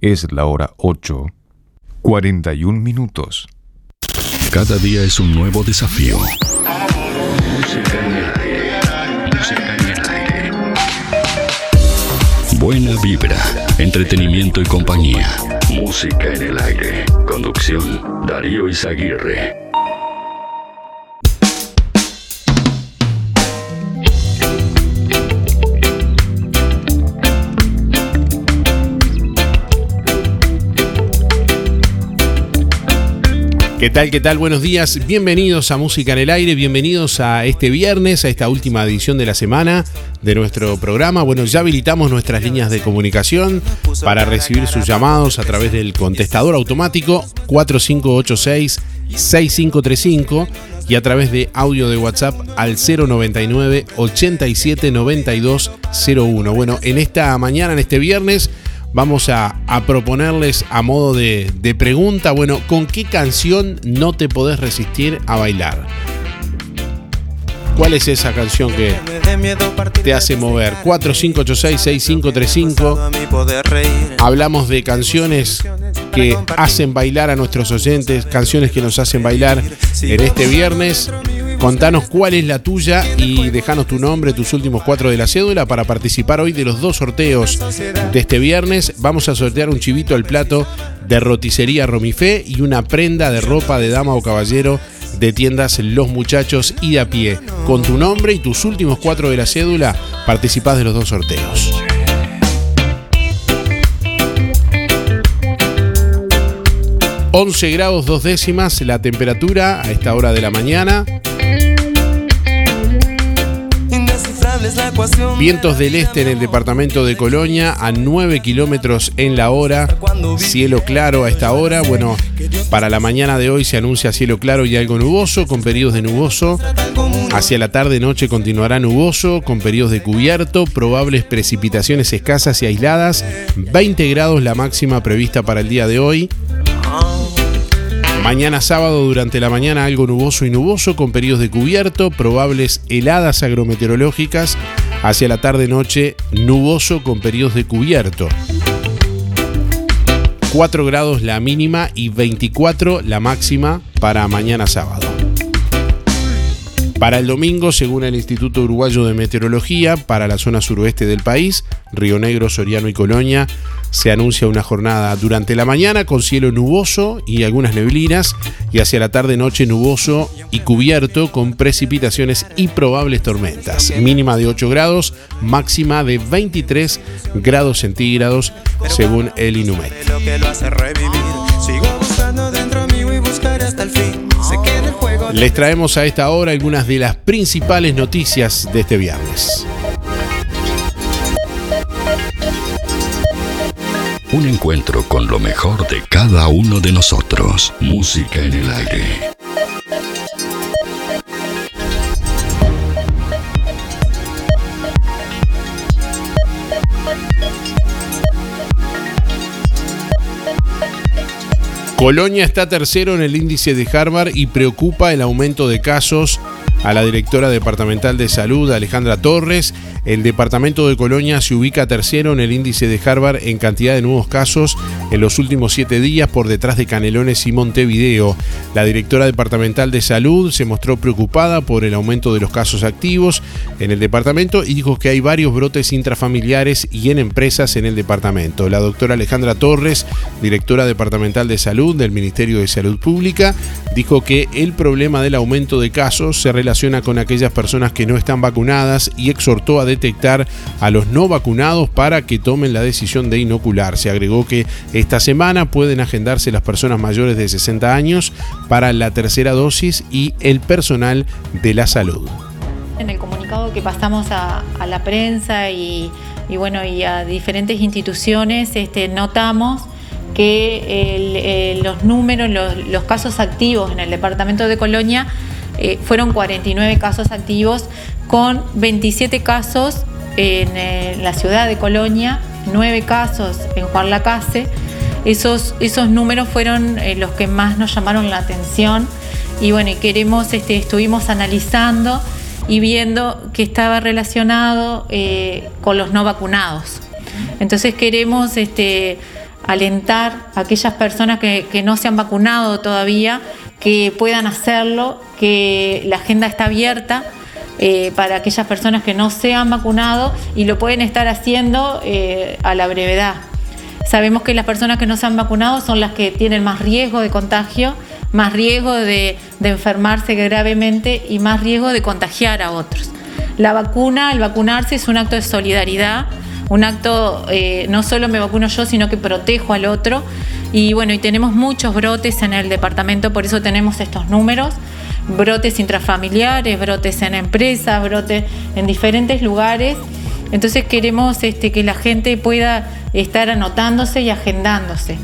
Es la hora 8, 41 minutos. Cada día es un nuevo desafío. Buena vibra, entretenimiento y compañía. Música en el aire. Conducción, Darío Izaguirre. ¿Qué tal? ¿Qué tal? Buenos días. Bienvenidos a Música en el Aire, bienvenidos a este viernes, a esta última edición de la semana de nuestro programa. Bueno, ya habilitamos nuestras líneas de comunicación para recibir sus llamados a través del contestador automático 4586-6535 y a través de audio de WhatsApp al 099 87 01. Bueno, en esta mañana, en este viernes, vamos a, proponerles a modo de, de, pregunta, bueno, ¿con qué canción no te podés resistir a bailar? ¿Cuál es esa canción que te hace mover? 4586-6535. Hablamos de canciones que hacen bailar a nuestros oyentes, canciones que nos hacen bailar en este viernes. Contanos cuál es la tuya y dejanos tu nombre, tus últimos cuatro de la cédula para participar hoy de los dos sorteos de este viernes. Vamos a sortear un chivito al plato de roticería Romifé y una prenda de ropa de dama o caballero de tiendas Los Muchachos y a pie. Con tu nombre y tus últimos cuatro de la cédula participás de los dos sorteos. 11 grados dos décimas la temperatura a esta hora de la mañana. Vientos del este en el departamento de Colonia a 9 kilómetros en la hora. Cielo claro a esta hora. Bueno, para la mañana de hoy se anuncia cielo claro y algo nuboso, con periodos de nuboso. Hacia la tarde-noche continuará nuboso, con periodos de cubierto, probables precipitaciones escasas y aisladas. 20 grados la máxima prevista para el día de hoy. Mañana sábado durante la mañana algo nuboso y nuboso con periodos de cubierto, probables heladas agrometeorológicas. Hacia la tarde-noche nuboso con periodos de cubierto. 4 grados la mínima y 24 la máxima para mañana sábado. Para el domingo, según el Instituto Uruguayo de Meteorología, para la zona suroeste del país, Río Negro, Soriano y Colonia, se anuncia una jornada durante la mañana con cielo nuboso y algunas neblinas y hacia la tarde-noche nuboso y cubierto con precipitaciones y probables tormentas. Mínima de 8 grados, máxima de 23 grados centígrados según el Inumet. Les traemos a esta hora algunas de las principales noticias de este viernes. Un encuentro con lo mejor de cada uno de nosotros. Música en el aire. Colonia está tercero en el índice de Harvard y preocupa el aumento de casos a la directora departamental de salud, Alejandra Torres. El departamento de Colonia se ubica tercero en el índice de Harvard en cantidad de nuevos casos en los últimos siete días por detrás de Canelones y Montevideo. La directora departamental de salud se mostró preocupada por el aumento de los casos activos en el departamento y dijo que hay varios brotes intrafamiliares y en empresas en el departamento. La doctora Alejandra Torres, directora departamental de salud del Ministerio de Salud Pública, dijo que el problema del aumento de casos se relaciona con aquellas personas que no están vacunadas y exhortó a detectar a los no vacunados para que tomen la decisión de inocularse. Agregó que esta semana pueden agendarse las personas mayores de 60 años para la tercera dosis y el personal de la salud. En el comunicado que pasamos a, la prensa y, bueno y a diferentes instituciones, este, notamos que los números, los casos activos en el departamento de Colonia eh, fueron 49 casos activos con 27 casos en eh, la ciudad de Colonia, 9 casos en Juan Lacase. Esos, esos números fueron eh, los que más nos llamaron la atención y bueno, queremos, este, estuvimos analizando y viendo que estaba relacionado con los no vacunados. Entonces queremos este, alentar a aquellas personas que, que no se han vacunado todavía que puedan hacerlo, que la agenda está abierta. Eh, para aquellas personas que no se han vacunado y lo pueden estar haciendo eh, a la brevedad. Sabemos que las personas que no se han vacunado son las que tienen más riesgo de contagio, más riesgo de, de enfermarse gravemente y más riesgo de contagiar a otros. La vacuna, el vacunarse es un acto de solidaridad, un acto, eh, no solo me vacuno yo, sino que protejo al otro. Y bueno, y tenemos muchos brotes en el departamento, por eso tenemos estos números brotes intrafamiliares, brotes en empresas, brotes en diferentes lugares. Entonces queremos este, que la gente pueda estar anotándose y agendándose.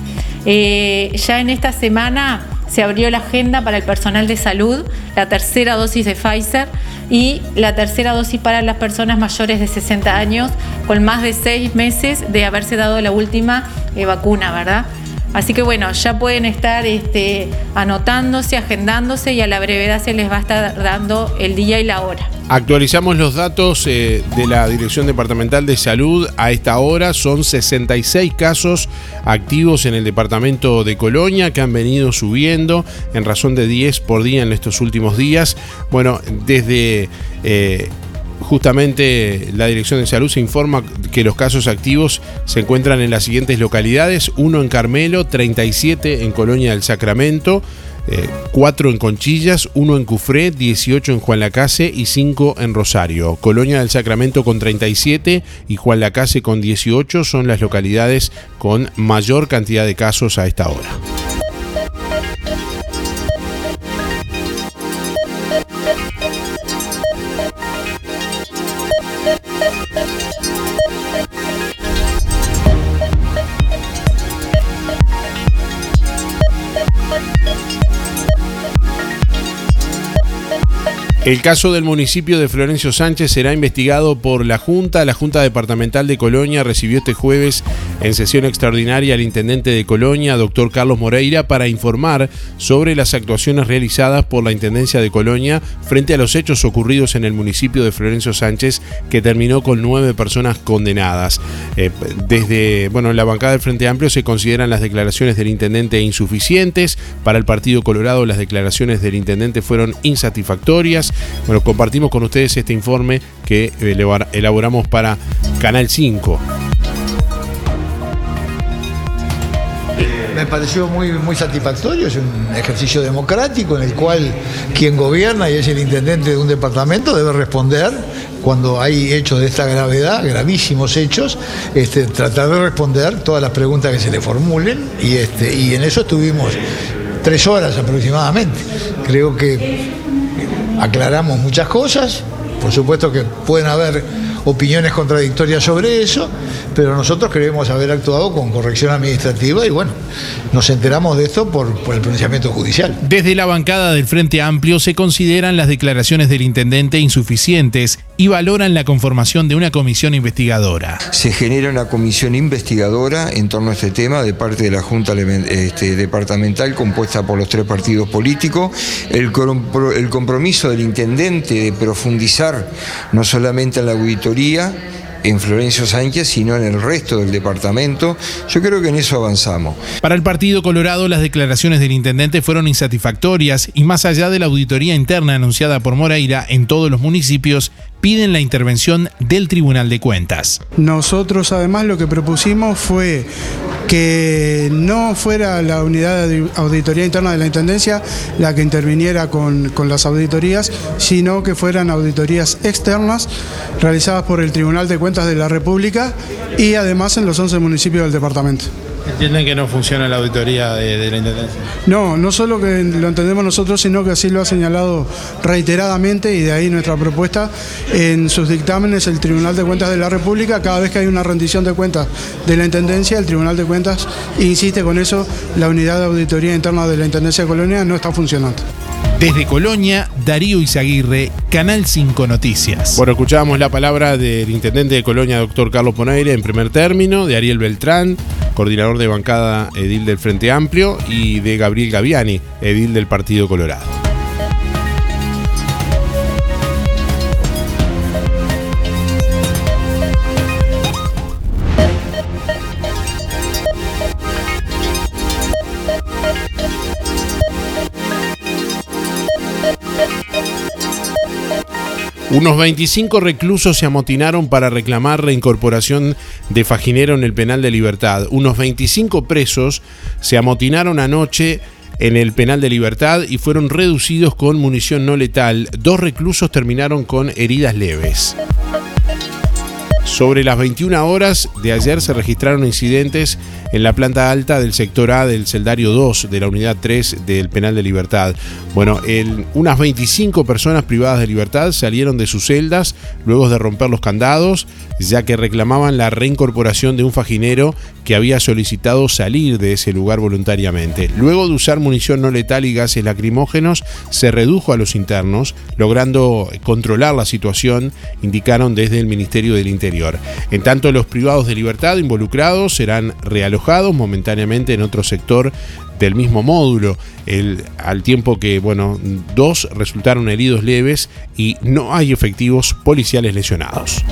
Eh, ya en esta semana se abrió la agenda para el personal de salud, la tercera dosis de Pfizer y la tercera dosis para las personas mayores de 60 años con más de seis meses de haberse dado la última eh, vacuna, ¿verdad? Así que bueno, ya pueden estar este, anotándose, agendándose y a la brevedad se les va a estar dando el día y la hora. Actualizamos los datos eh, de la Dirección Departamental de Salud a esta hora. Son 66 casos activos en el departamento de Colonia que han venido subiendo en razón de 10 por día en estos últimos días. Bueno, desde... Eh, justamente la Dirección de Salud se informa que los casos activos se encuentran en las siguientes localidades, uno en Carmelo, 37 en Colonia del Sacramento, 4 en Conchillas, 1 en Cufré, 18 en Juan Lacase y 5 en Rosario. Colonia del Sacramento con 37 y Juan Lacase con 18 son las localidades con mayor cantidad de casos a esta hora. El caso del municipio de Florencio Sánchez será investigado por la Junta. La Junta Departamental de Colonia recibió este jueves en sesión extraordinaria al intendente de Colonia, doctor Carlos Moreira, para informar sobre las actuaciones realizadas por la Intendencia de Colonia frente a los hechos ocurridos en el municipio de Florencio Sánchez, que terminó con nueve personas condenadas. Eh, desde bueno, la bancada del Frente Amplio se consideran las declaraciones del intendente insuficientes. Para el Partido Colorado, las declaraciones del intendente fueron insatisfactorias. Bueno, compartimos con ustedes este informe que elaboramos para Canal 5. me pareció muy, muy satisfactorio, es un ejercicio democrático en el cual quien gobierna y es el intendente de un departamento debe responder cuando hay hechos de esta gravedad, gravísimos hechos, este, tratar de responder todas las preguntas que se le formulen y, este, y en eso estuvimos tres horas aproximadamente. Creo que aclaramos muchas cosas, por supuesto que pueden haber opiniones contradictorias sobre eso, pero nosotros queremos haber actuado con corrección administrativa y bueno, nos enteramos de esto por, por, el pronunciamiento judicial. Desde la bancada del Frente Amplio se consideran las declaraciones del intendente insuficientes y valoran la conformación de una comisión investigadora. Se genera una comisión investigadora en torno a este tema de parte de la Junta este, Departamental compuesta por los tres partidos políticos. El, el compromiso del intendente de profundizar no solamente en la auditoría, en Florencio Sánchez, sino en el resto del departamento. Yo creo que en eso avanzamos. Para el Partido Colorado, las declaraciones del intendente fueron insatisfactorias y más allá de la auditoría interna anunciada por Moreira en todos los municipios, piden la intervención del Tribunal de Cuentas. Nosotros además lo que propusimos fue que no fuera la unidad de auditoría interna de la Intendencia la que interviniera con, con, las auditorías, sino que fueran auditorías externas realizadas por el Tribunal de Cuentas de la República y además en los 11 municipios del departamento. ¿Entienden que no funciona la auditoría de, la Intendencia? No, no solo que lo entendemos nosotros, sino que así lo ha señalado reiteradamente y de ahí nuestra propuesta en sus dictámenes el Tribunal de Cuentas de la República, cada vez que hay una rendición de cuentas de la Intendencia, el Tribunal de Cuentas insiste con eso, la unidad de auditoría interna de la Intendencia de Colonia no está funcionando. Desde Colonia, Darío Izaguirre, Canal 5 Noticias. Bueno, escuchábamos la palabra del intendente de Colonia, doctor Carlos Ponaire, en primer término, de Ariel Beltrán, coordinador de bancada edil del Frente Amplio, y de Gabriel Gaviani, edil del Partido Colorado. Unos 25 reclusos se amotinaron para reclamar reincorporación de Fajinero en el penal de libertad. Unos 25 presos se amotinaron anoche en el penal de libertad y fueron reducidos con munición no letal. Dos reclusos terminaron con heridas leves. Sobre las 21 horas de ayer se registraron incidentes en la planta alta del sector A del Celdario 2 de la unidad 3 del Penal de Libertad. Bueno, unas 25 personas privadas de libertad salieron de sus celdas luego de romper los candados, ya que reclamaban la reincorporación de un faginero que había solicitado salir de ese lugar voluntariamente. Luego de usar munición no letal y gases lacrimógenos, se redujo a los internos, logrando controlar la situación, indicaron desde el Ministerio del Interior. En tanto, los privados de libertad involucrados serán realojados momentáneamente en otro sector del mismo módulo, al tiempo que, bueno, dos resultaron heridos leves y no hay efectivos policiales lesionados.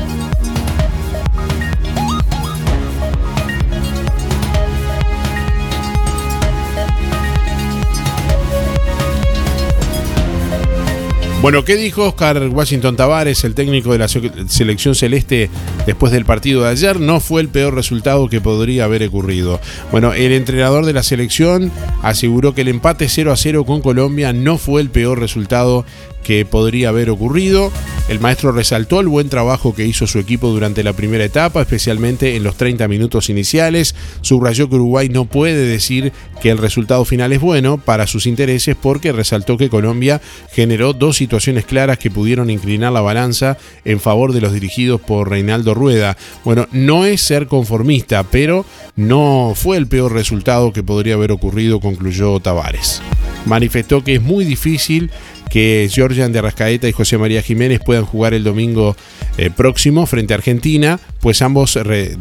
Bueno, ¿qué dijo Oscar Washington Tavares, el técnico de la selección celeste, después del partido de ayer? No fue el peor resultado que podría haber ocurrido. Bueno, el entrenador de la selección aseguró que el empate 0 a 0 con Colombia no fue el peor resultado que podría haber ocurrido. El maestro resaltó el buen trabajo que hizo su equipo durante la primera etapa, especialmente en los 30 minutos iniciales. Subrayó que Uruguay no puede decir que el resultado final es bueno para sus intereses porque resaltó que Colombia generó dos situaciones claras que pudieron inclinar la balanza en favor de los dirigidos por Reinaldo Rueda. Bueno, no es ser conformista, pero no fue el peor resultado que podría haber ocurrido, concluyó Tavares. Manifestó que es muy difícil que Georgian de Arrascaeta y José María Jiménez puedan jugar el domingo eh, próximo frente a Argentina, pues ambos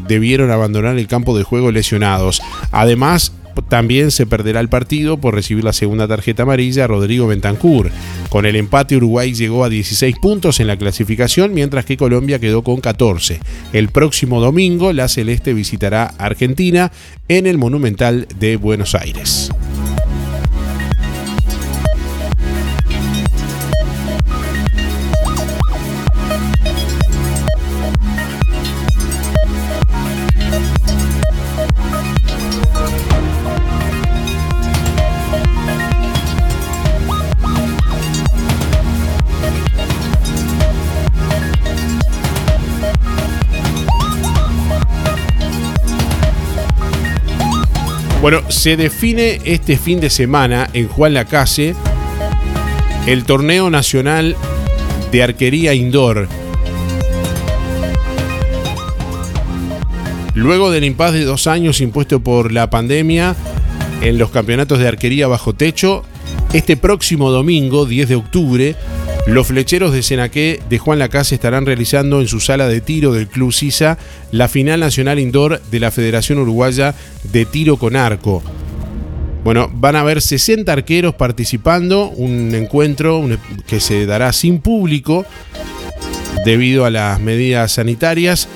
debieron abandonar el campo de juego lesionados. Además, también se perderá el partido por recibir la segunda tarjeta amarilla Rodrigo Bentancur. Con el empate Uruguay llegó a 16 puntos en la clasificación, mientras que Colombia quedó con 14. El próximo domingo la Celeste visitará Argentina en el Monumental de Buenos Aires. Bueno, se define este fin de semana en Juan Lacase el torneo nacional de arquería indoor. Luego del impasse de dos años impuesto por la pandemia en los campeonatos de arquería bajo techo, este próximo domingo, 10 de octubre, los flecheros de Senaqué de Juan Lacase estarán realizando en su sala de tiro del Club Sisa la final nacional indoor de la Federación Uruguaya de Tiro con Arco. Bueno, van a haber 60 arqueros participando, un encuentro que se dará sin público debido a las medidas sanitarias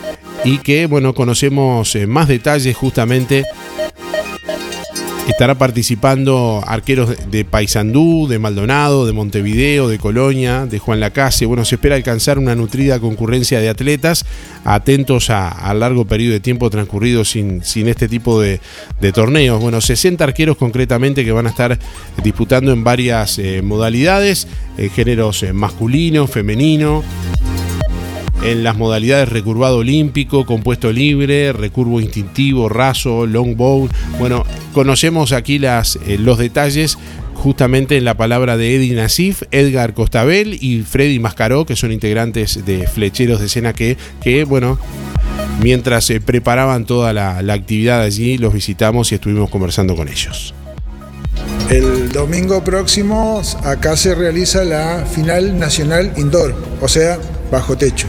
y que, bueno, conocemos eh, más detalles justamente Estará participando arqueros de Paysandú, de Maldonado, de Montevideo, de Colonia, de Juan Lacase. Bueno, se espera alcanzar una nutrida concurrencia de atletas atentos a, largo periodo de tiempo transcurrido sin, este tipo de, torneos. Bueno, 60 arqueros concretamente que van a estar disputando en varias eh, modalidades, eh, géneros eh, masculino, femenino en las modalidades recurvado olímpico, compuesto libre, recurvo instintivo, raso, longbow. Bueno, conocemos aquí eh, los detalles justamente en la palabra de Eddie Nasif, Edgar Costabel y Freddy Mascaró, que son integrantes de Flecheros de Escena que, bueno, mientras se preparaban toda la actividad allí, los visitamos y estuvimos conversando con ellos. El domingo próximo acá se realiza la final nacional indoor, o sea, bajo techo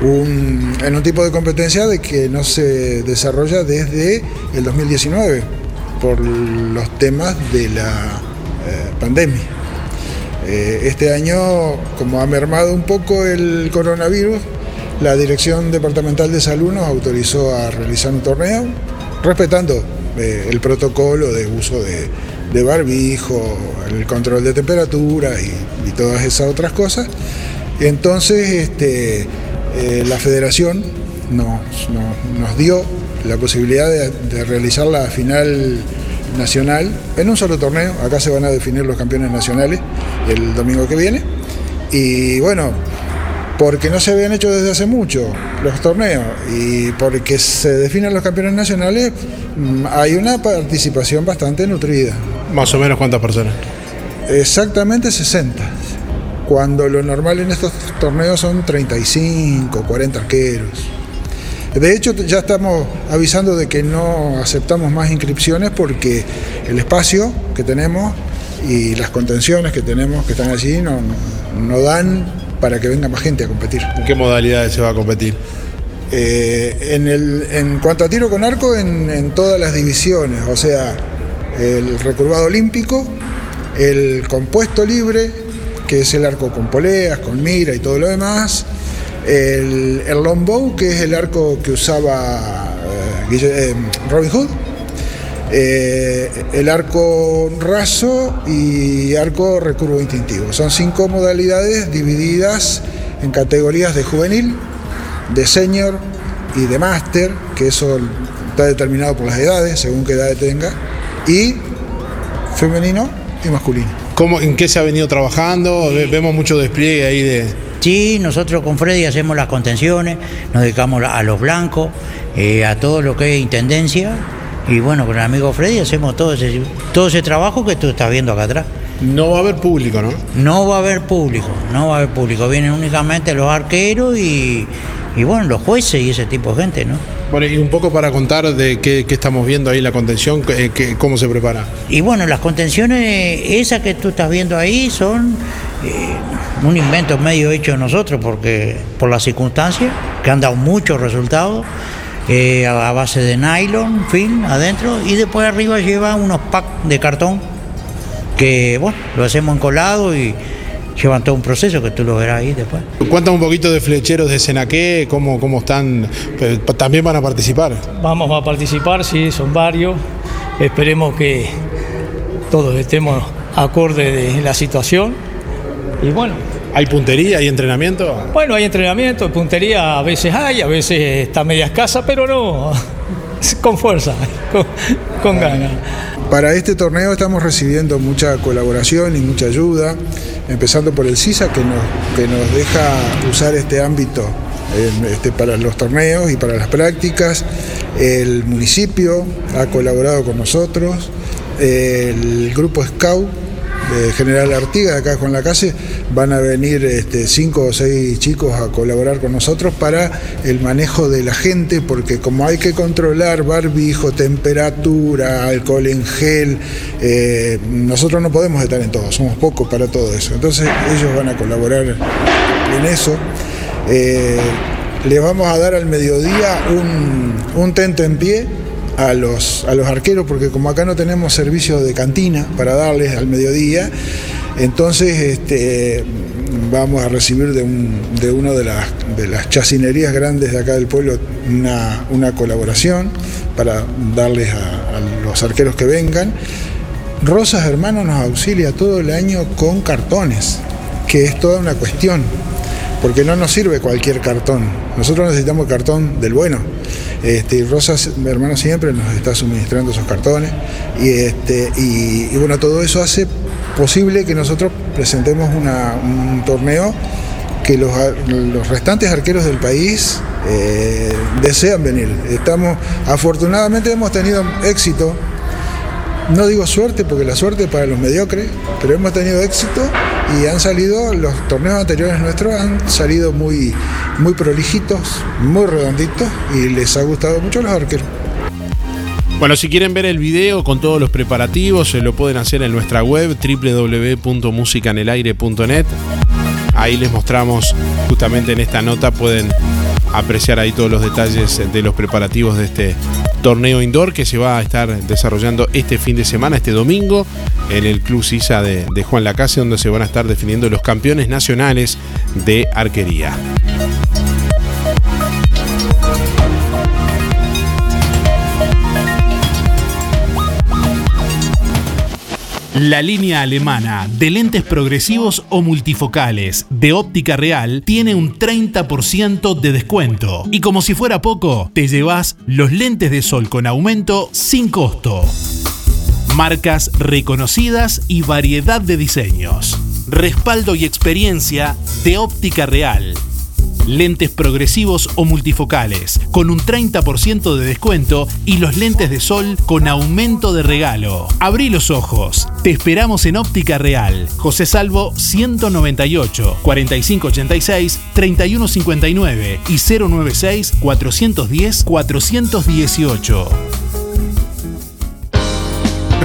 en un tipo de competencia de que no se desarrolla desde el 2019 por los temas de la eh, pandemia. Eh, este año, como ha mermado un poco el coronavirus, la Dirección Departamental de Salud nos autorizó a realizar un torneo respetando eh, el protocolo de uso de, barbijo, el control de temperatura y todas esas otras cosas. Entonces, este, eh, la federación nos, nos- nos dio la posibilidad de, de realizar la final nacional en un solo torneo. Acá se van a definir los campeones nacionales el domingo que viene. Y bueno, porque no se habían hecho desde hace mucho los torneos y porque se definen los campeones nacionales, mm, hay una participación bastante nutrida. Más o menos cuántas personas. Exactamente 60. Cuando lo normal en estos torneos son 35, 40 arqueros. De hecho, ya estamos avisando de que no aceptamos más inscripciones porque el espacio que tenemos y las contenciones que tenemos que están allí no, no dan para que venga más gente a competir. ¿En qué modalidades se va a competir? Eh, en, el, en cuanto a tiro con arco, en, en todas las divisiones, o sea, el recurvado olímpico, el compuesto libre, que es el arco con poleas, con mira y todo lo demás, el, longbow, que es el arco que usaba eh, eh, Robin Hood, eh, el arco raso y arco recurvo instintivo. Son cinco modalidades divididas en categorías de juvenil, de senior y de máster, que eso está determinado por las edades, según qué edad tenga, y femenino y masculino. ¿Cómo, ¿En qué se ha venido trabajando? Ve- Vemos mucho despliegue ahí de... Sí, nosotros con Freddy hacemos las contenciones, nos dedicamos a los blancos, eh, a todo lo que es intendencia. Y bueno, con el amigo Freddy hacemos todo ese, todo ese trabajo que tú estás viendo acá atrás. No va a haber público, ¿no? No va a haber público, no va a haber público. Vienen únicamente los arqueros y, y bueno, los jueces y ese tipo de gente, ¿no? Y un poco para contar de qué, estamos viendo ahí, la contención, qué- cómo se prepara. Y bueno, las contenciones, esas que tú estás viendo ahí, son eh, un invento medio hecho de nosotros, porque por las circunstancias, que han dado muchos resultados, eh, a base de nylon, film adentro, y después arriba lleva unos packs de cartón, que bueno, lo hacemos encolado y llevan todo un proceso que tú lo verás ahí después. Cuéntame un poquito de flecheros de Senaqué, cómo, cómo están, también van a participar. Vamos a participar, sí, son varios. Esperemos que todos estemos acorde de la situación. Y bueno, ¿Hay puntería, hay entrenamiento? bueno, hay entrenamiento, puntería a veces hay, a veces está media escasa, pero no, con fuerza, con, con ganas. Para este torneo estamos recibiendo mucha colaboración y mucha ayuda, empezando por el CISA que nos, que nos deja usar este ámbito este, para los torneos y para las prácticas. El municipio ha colaborado con nosotros, el grupo Scout de General Artigas, acá con la calle, van a venir este, cinco o seis chicos a colaborar con nosotros para el manejo de la gente, porque como hay que controlar barbijo, temperatura, alcohol en gel, eh, nosotros no podemos estar en todo, somos pocos para todo eso. Entonces ellos van a colaborar en eso. Eh, les vamos a dar al mediodía un, un tente en pie a los, a los arqueros, porque como acá no tenemos servicio de cantina para darles al mediodía, entonces este, vamos a recibir de, un, de una de las, de las chacinerías grandes de acá del pueblo una, una colaboración para darles a, a los arqueros que vengan. Rosas Hermanos nos auxilia todo el año con cartones, que es toda una cuestión, porque no nos sirve cualquier cartón. Nosotros necesitamos cartón del bueno. Este, Rosas Hermanos siempre nos está suministrando esos cartones. Y, este, y, bueno, todo eso hace posible que nosotros presentemos una- un torneo que los, los restantes arqueros del país eh, desean venir. Estamos, afortunadamente hemos tenido éxito no digo suerte porque la suerte es para los mediocres, pero hemos tenido éxito y han salido, los torneos anteriores nuestros han salido muy, muy prolijitos, muy redonditos y les ha gustado mucho a los arqueros. Bueno, si quieren ver el video con todos los preparativos, se lo pueden hacer en nuestra web www.musicanelaire.net. Ahí les mostramos justamente en esta nota, pueden apreciar ahí todos los detalles de los preparativos de este torneo indoor que se va a estar desarrollando este fin de semana, este domingo, en el Club Sisa de, de Juan Lacase, donde se van a estar definiendo los campeones nacionales de arquería. La línea alemana de lentes progresivos o multifocales de óptica real tiene un 30% de descuento. Y como si fuera poco, te llevas los lentes de sol con aumento sin costo. Marcas reconocidas y variedad de diseños. Respaldo y experiencia de óptica real lentes progresivos o multifocales, con un 30% de descuento y los lentes de sol con aumento de regalo. Abrí los ojos. Te esperamos en Óptica Real. José Salvo 198 4586 3159 y 096 410 418.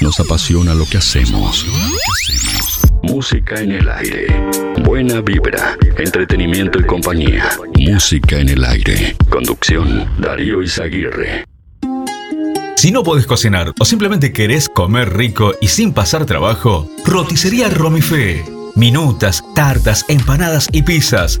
Nos apasiona lo que hacemos. Música en el aire. Buena vibra, entretenimiento y compañía. Música en el aire. Conducción, Darío Izaguirre. Si no podés cocinar o simplemente querés comer rico y sin pasar trabajo, roticería Romifé. Minutas, tartas, empanadas y pizzas.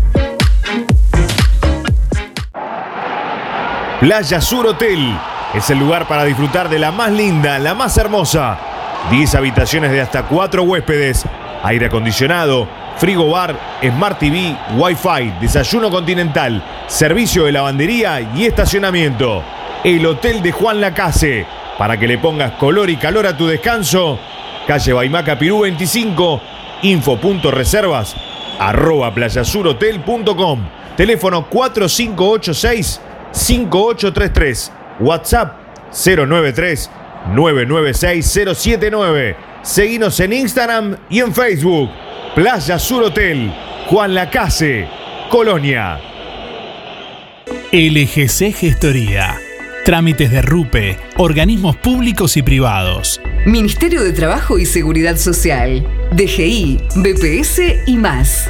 Playa Sur Hotel es el lugar para disfrutar de la más linda, la más hermosa. 10 habitaciones de hasta 4 huéspedes, aire acondicionado, frigo bar, Smart TV, Wi-Fi, desayuno continental, servicio de lavandería y estacionamiento. El Hotel de Juan Lacase. Para que le pongas color y calor a tu descanso, calle Baimaca Pirú 25, info.reservas, arroba playasurhotel.com, teléfono 4586 5833. WhatsApp 093 996 079. Seguinos en Instagram y en Facebook. Playa Sur Hotel, Juan Lacase, Colonia. LGC Gestoría. Trámites de RUPE, organismos públicos y privados. Ministerio de Trabajo y Seguridad Social, DGI, BPS y más.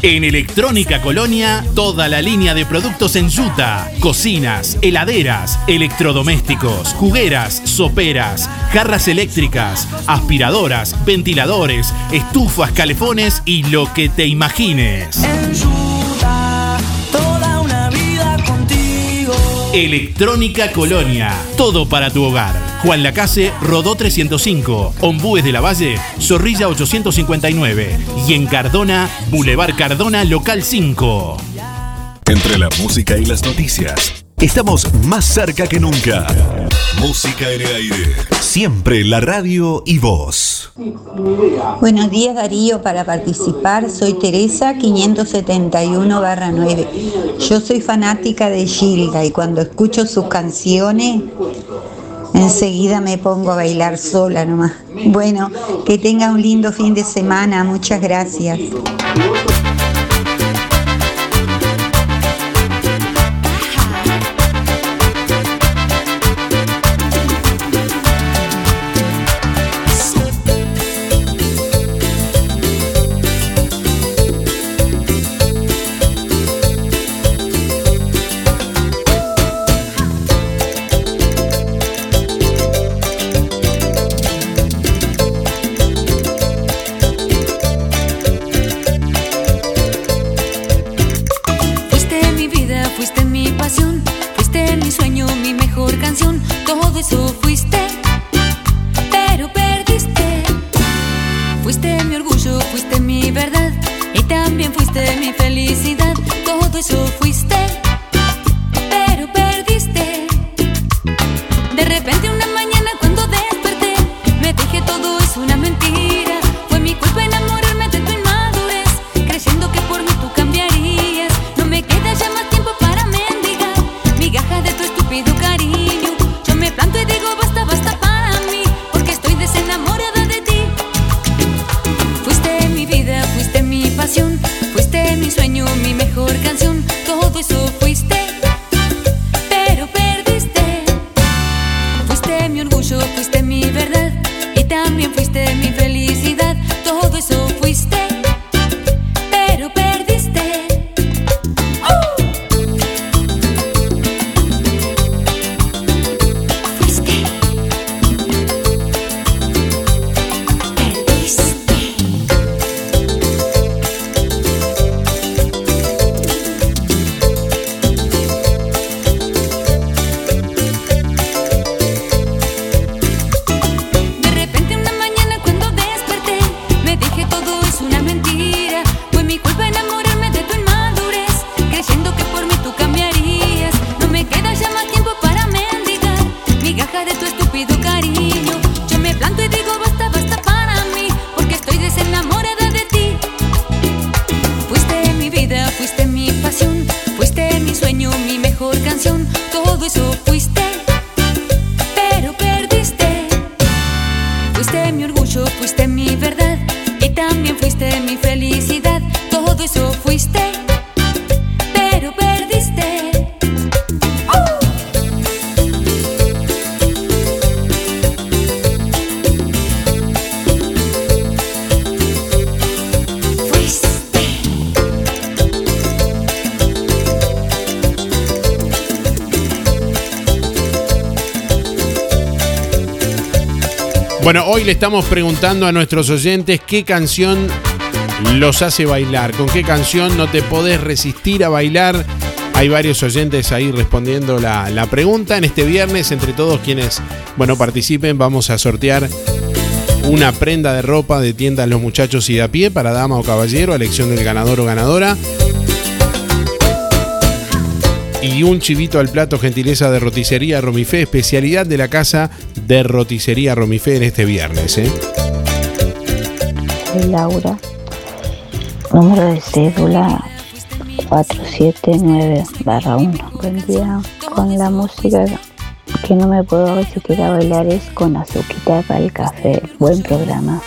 En Electrónica Colonia, toda la línea de productos en yuta, cocinas, heladeras, electrodomésticos, jugueras, soperas, jarras eléctricas, aspiradoras, ventiladores, estufas, calefones y lo que te imagines. toda una vida contigo. Electrónica Colonia, todo para tu hogar. Juan Lacase, Rodó 305, Ombúes de la Valle, Zorrilla 859 y en Cardona, Boulevard Cardona, Local 5. Entre la música y las noticias, estamos más cerca que nunca. Música en el aire. Siempre la radio y voz. Buenos días Darío, para participar soy Teresa 571-9. Yo soy fanática de Gilda y cuando escucho sus canciones enseguida me pongo a bailar sola nomás. Bueno, que tenga un lindo fin de semana, muchas gracias. Le estamos preguntando a nuestros oyentes qué canción los hace bailar, con qué canción no te podés resistir a bailar. Hay varios oyentes ahí respondiendo la, la pregunta. En este viernes, entre todos quienes, bueno, participen, vamos a sortear una prenda de ropa de tienda Los Muchachos y de a pie para dama o caballero, elección del ganador o ganadora. Y un chivito al plato, gentileza de roticería Romifé, especialidad de la casa de roticería Romifé en este viernes. ¿eh? Soy Laura, número de cédula 479-1. Buen día. Con la música que no me puedo resistir a bailar es con azuquita para el café. Buen programa.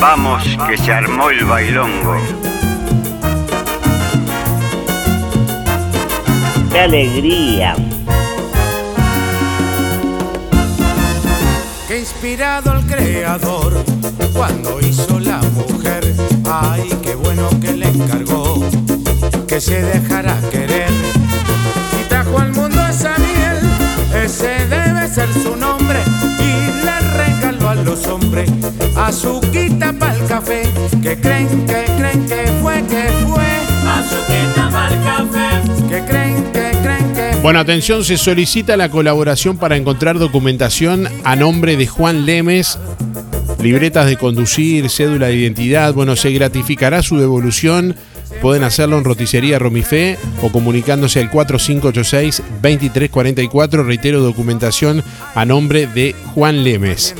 Vamos, que se armó el bailongo. ¡Qué alegría! que inspirado el creador cuando hizo la mujer. Ay, qué bueno que le encargó que se dejara querer. Y trajo al mundo esa miel, ese debe ser su nombre. Y le regaló a los hombres azuquita para el café. Que creen, que creen que fue, que fue. Azuquita para el café. Que creen, que creen que Bueno, atención, se solicita la colaboración para encontrar documentación a nombre de Juan Lemes, libretas de conducir, cédula de identidad. Bueno, se gratificará su devolución. Pueden hacerlo en Roticería Romifé o comunicándose al 4586-2344. Reitero, documentación a nombre de Juan Lemes.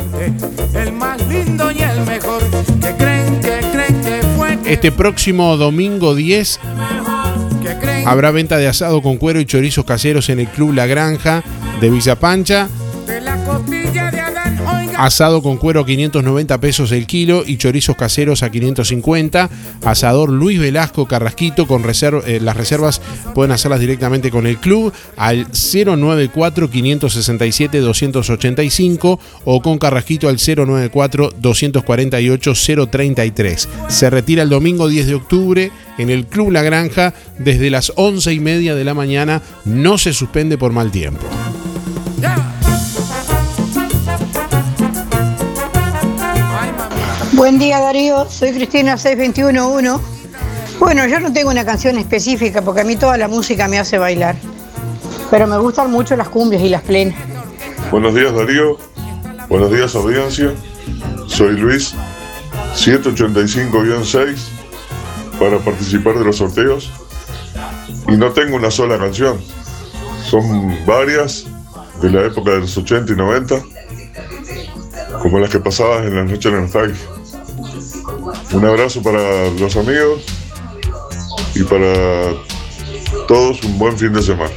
el más lindo y el mejor. Que creen, que creen que fue, que Este próximo domingo 10 que creen Habrá venta de asado con cuero y chorizos caseros en el Club La Granja de Villa Pancha. De la Asado con cuero a 590 pesos el kilo y chorizos caseros a 550. Asador Luis Velasco Carrasquito con eh, las reservas pueden hacerlas directamente con el club al 094 567 285 o con Carrasquito al 094 248 033. Se retira el domingo 10 de octubre en el Club La Granja desde las 11 y media de la mañana. No se suspende por mal tiempo. Buen día Darío, soy Cristina 6211. Bueno, yo no tengo una canción específica porque a mí toda la música me hace bailar. Pero me gustan mucho las cumbias y las plenas. Buenos días Darío, buenos días audiencia, soy Luis, 785-6 para participar de los sorteos y no tengo una sola canción, son varias de la época de los 80 y 90, como las que pasabas en las noches de nostalgia. Un abrazo para los amigos y para todos un buen fin de semana.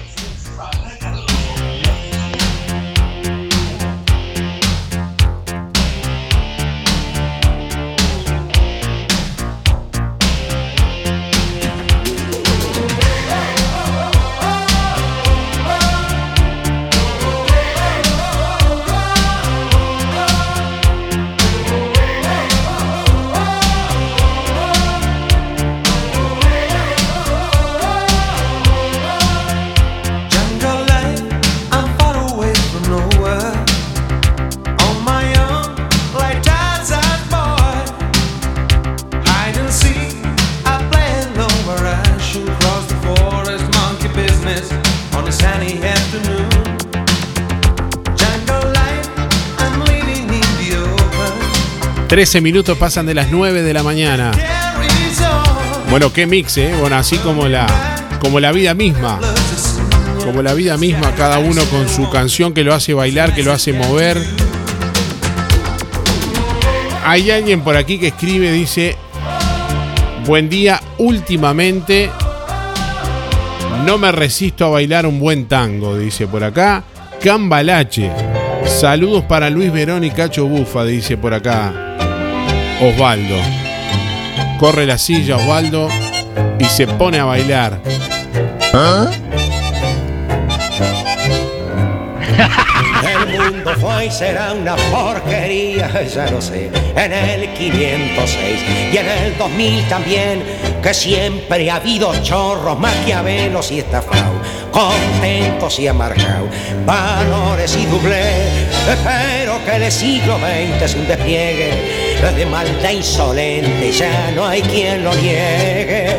13 minutos pasan de las 9 de la mañana. Bueno, qué mix, ¿eh? Bueno, así como la, como la vida misma. Como la vida misma, cada uno con su canción que lo hace bailar, que lo hace mover. Hay alguien por aquí que escribe, dice, buen día, últimamente no me resisto a bailar un buen tango, dice por acá. Cambalache. Saludos para Luis Verón y Cacho Bufa, dice por acá. Osvaldo. Corre la silla Osvaldo y se pone a bailar. El mundo fue y será una porquería, ya lo sé, en el 506 y en el 2000 también, que siempre ha habido chorros, maquiavelos y estafados, contentos y amargados, valores y doblé, pero que el siglo XX es un despliegue de maldad insolente, ya no hay quien lo niegue,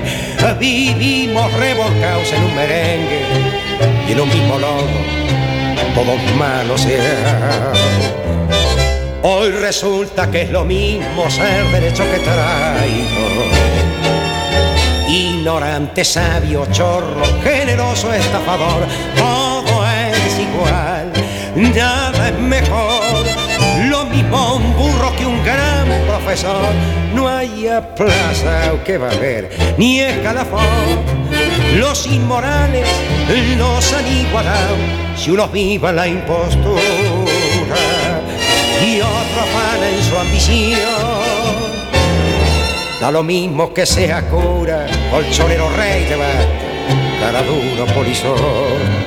vivimos revolcados en un merengue y en un mismo lodo todos malos. Hoy resulta que es lo mismo ser derecho que traigo. Ignorante, sabio, chorro, generoso, estafador, todo es igual, nada es mejor. Lo mismo un No hay plaza que va a haber, ni escalafón. Los inmorales los han igualado si unos vivan la impostura y otros van en su ambición. Da lo mismo que sea cura, colchonero rey de bate, cara duro polizón.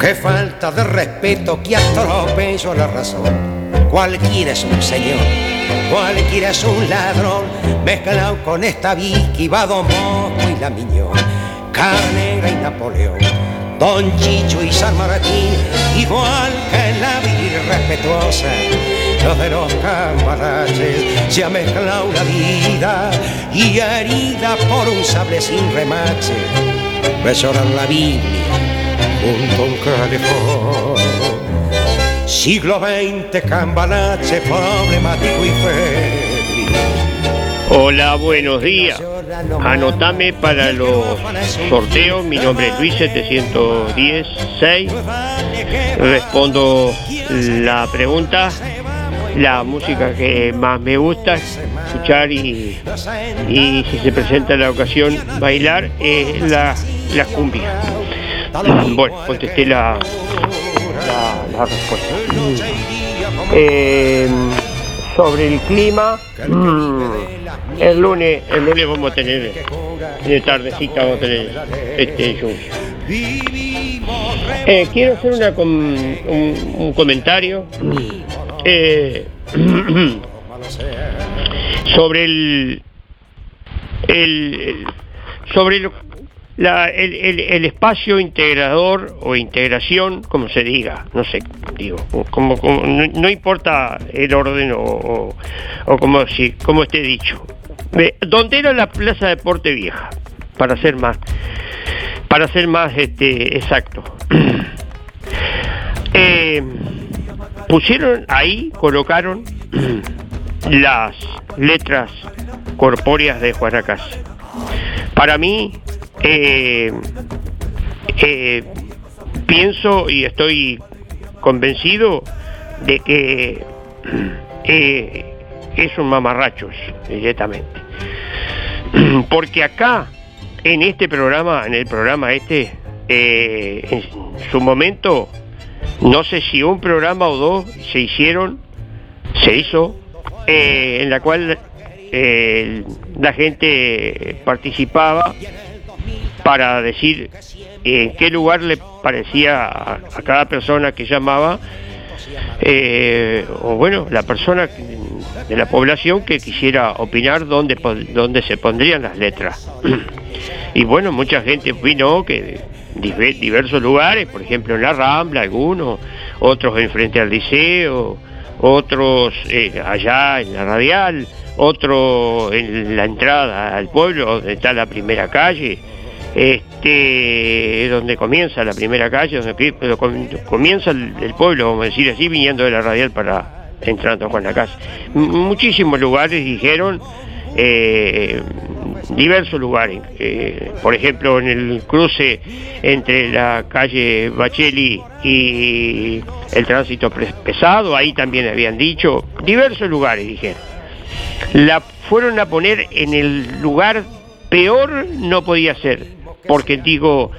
Qué falta de respeto que atropello la razón. Cualquiera es un señor, cualquiera es un ladrón, mezclado con esta Vicky, Vado y la Miñón, Carnera y Napoleón, Don Chicho y San Martín, igual que la irrespetuosa. Los de los cambalaches se ha mezclado la vida y herida por un sable sin remache, besoran la Biblia junto a un calefón. Siglo XX, cambalache, problemático y febril. Hola, buenos días. Anotame para los sorteos. Mi nombre es Luis 716. Respondo la pregunta. la música que más me gusta escuchar y, y si se presenta la ocasión bailar es la, la cumbia. Bueno, contesté la, Eh, sobre el clima, mm, el lunes, el lunes vamos a tener, de tardecita vamos a este. Eh, quiero hacer una com- un, comentario eh, sobre el- el- sobre el, la- el- el- espacio integrador o integración, como se diga, no sé, digo, como, como- no, importa el orden o, o, como, si, como esté dicho. Ve, ¿Dónde era la Plaza Deporte Vieja? Para ser más, para ser más este, exacto. Eh, pusieron ahí, colocaron las letras corpóreas de Juanacas. Para mí, eh, eh, pienso y estoy convencido de que eh, es un mamarrachos directamente. Porque acá, en este programa, en el programa este, en su momento, no sé si un programa o dos se hicieron, se hizo, en la cual la gente participaba para decir en qué lugar le parecía a, cada persona que llamaba, eh, o bueno, la persona de la población que quisiera opinar dónde, dónde se pondrían las letras. y bueno, mucha gente vino que diversos lugares, por ejemplo en la Rambla, algunos, otros enfrente al liceo, otros eh, allá en la radial, otro en la entrada al pueblo donde está la primera calle, este donde comienza la primera calle, donde comienza el, pueblo, vamos a decir así, viniendo de la radial para entrando Juan la Casa. Muchísimos lugares dijeron, eh, diversos lugares, eh, por ejemplo en el cruce entre la calle Bacheli y el tránsito pesado, ahí también habían dicho, diversos lugares dijeron. La fueron a poner en el lugar peor no podía ser, porque digo,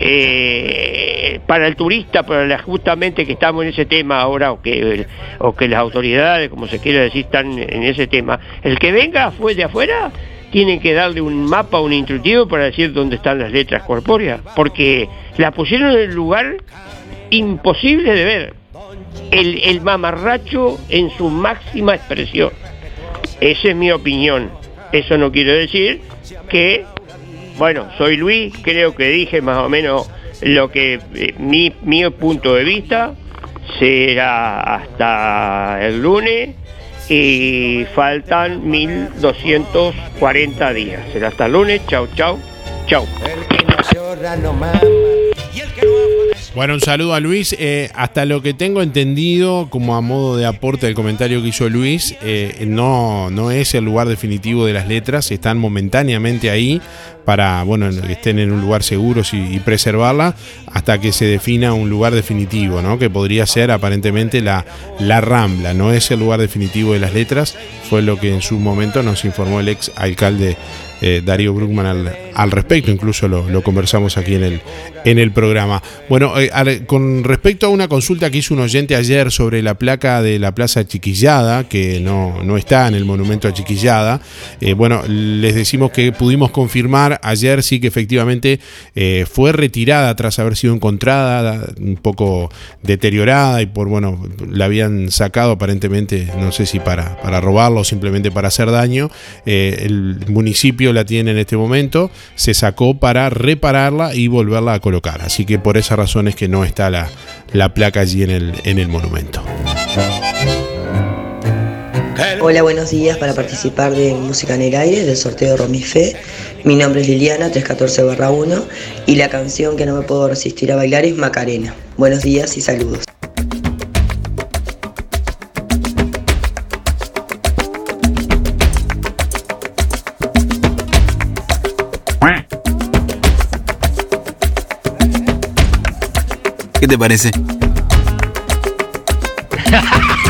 eh, para el turista, para la, justamente que estamos en ese tema ahora, o que, o que las autoridades, como se quiere decir, están en ese tema, el que venga fue de afuera, tienen que darle un mapa, un instructivo para decir dónde están las letras corpóreas, porque la pusieron en el lugar imposible de ver. El, el mamarracho en su máxima expresión. Esa es mi opinión. Eso no quiere decir que, bueno, soy Luis, creo que dije más o menos lo que eh, mi, mi punto de vista será hasta el lunes y faltan 1240 días. Será hasta el lunes. Chau, chau, chau. Bueno, un saludo a Luis. Eh, hasta lo que tengo entendido, como a modo de aporte del comentario que hizo Luis, eh, no, no es el lugar definitivo de las letras, están momentáneamente ahí para bueno, que estén en un lugar seguro y, preservarla hasta que se defina un lugar definitivo, ¿no? que podría ser aparentemente la, la Rambla, no es el lugar definitivo de las letras, fue lo que en su momento nos informó el ex alcalde eh, Darío Bruckman al, respecto, incluso lo, lo conversamos aquí en el, en el programa. Bueno, eh, con respecto a una consulta que hizo un oyente ayer sobre la placa de la Plaza Chiquillada, que no, no está en el monumento a Chiquillada, eh, bueno, les decimos que pudimos confirmar ayer sí que efectivamente eh, fue retirada tras haber sido encontrada, un poco deteriorada y por, bueno, la habían sacado aparentemente, no sé si para, para robarlo o simplemente para hacer daño. Eh, el municipio la tiene en este momento, se sacó para repararla y volverla a colocar. Así que por esa razón es que no está la, la placa allí en el, en el monumento. Hola, buenos días para participar de Música en el Aire del sorteo Romifé. Mi nombre es Liliana, 314-1 y la canción que no me puedo resistir a bailar es Macarena. Buenos días y saludos. ¿Qué te parece?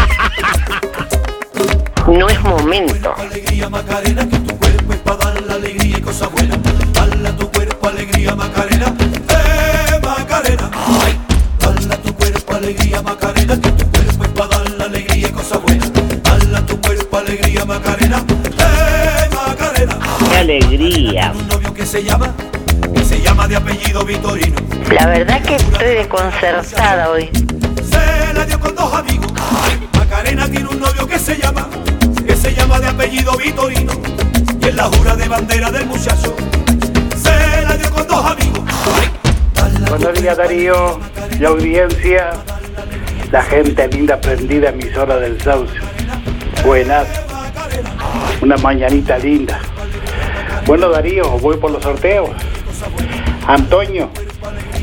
no es momento. alegría Macarena, que tu cuerpo es para dar la alegría y cosas buenas. Dale a tu cuerpo alegría Macarena, eh Macarena. Ay, dale a tu cuerpo alegría Macarena, que tu cuerpo es para dar la alegría y cosas buenas. Dale a tu cuerpo alegría Macarena, eh Macarena. ¡Qué alegría! Un novio que se llama, que se llama de apellido Vitorino. La verdad que estoy desconcertada hoy. Se la dio con dos amigos. Macarena tiene un novio que se llama, que se llama de apellido Vitorino. Y es la jura de bandera del muchacho. Se la dio con dos amigos. Buenos días Darío, la audiencia, la gente linda prendida emisora del Sauce. Buenas, una mañanita linda. Bueno Darío, voy por los sorteos. Antonio,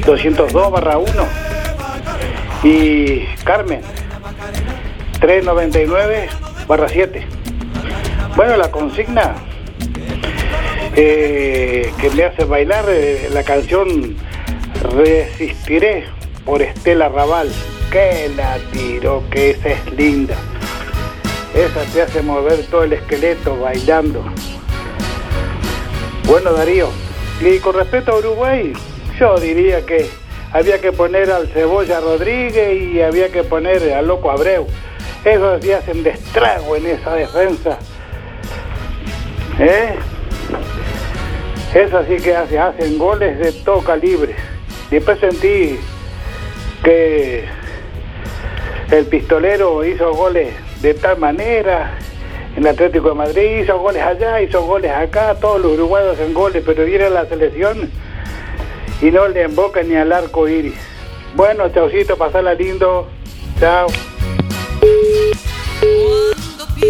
202 barra 1. Y Carmen, 399 barra 7. Bueno, la consigna eh, que me hace bailar eh, la canción Resistiré por Estela Raval. Que la tiro, que esa es linda. Esa te hace mover todo el esqueleto bailando. Bueno, Darío, y con respecto a Uruguay, yo diría que había que poner al Cebolla Rodríguez y había que poner al Loco Abreu. Esos sí hacen destrago en esa defensa. ¿Eh? Eso sí que hace, hacen goles de todo calibre. Después sentí que el pistolero hizo goles de tal manera en el Atlético de Madrid, hizo goles allá, hizo goles acá, todos los uruguayos hacen goles, pero viene la selección y no le emboca ni al arco iris. Bueno, chaucito, pasala lindo. Chao.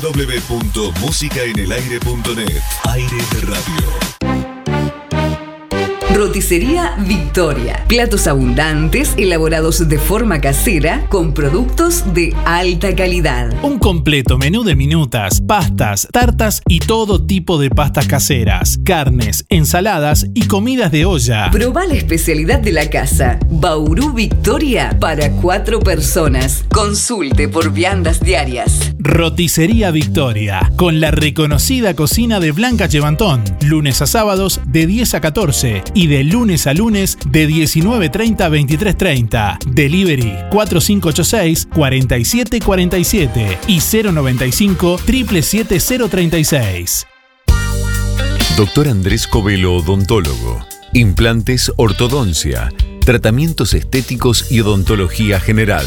www.musicaenelaire.net. Aire de radio. Roticería Victoria. Platos abundantes, elaborados de forma casera, con productos de alta calidad. Un completo menú de minutas, pastas, tartas y todo tipo de pastas caseras, carnes, ensaladas y comidas de olla. Proba la especialidad de la casa. Bauru Victoria para cuatro personas. Consulte por viandas diarias. Roticería Victoria, con la reconocida cocina de Blanca Chevantón, lunes a sábados de 10 a 14 y de lunes a lunes de 19.30 a 23.30. Delivery 4586-4747 y 095 77036. Doctor Andrés Covelo, odontólogo. Implantes, ortodoncia, tratamientos estéticos y odontología general.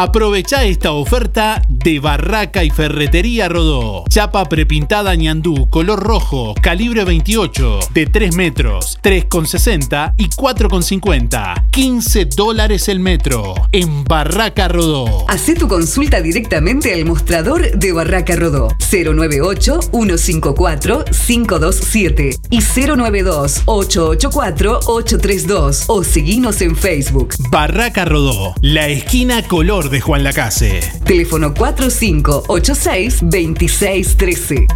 Aprovecha esta oferta de Barraca y Ferretería Rodó. Chapa prepintada ñandú, color rojo, calibre 28, de 3 metros, 3,60 y 4,50. 15 dólares el metro. En Barraca Rodó. Hacé tu consulta directamente al mostrador de Barraca Rodó 098-154-527 y 092-884-832 o seguinos en Facebook. Barraca Rodó, la esquina color de Juan Lacase. Teléfono 4586-2613.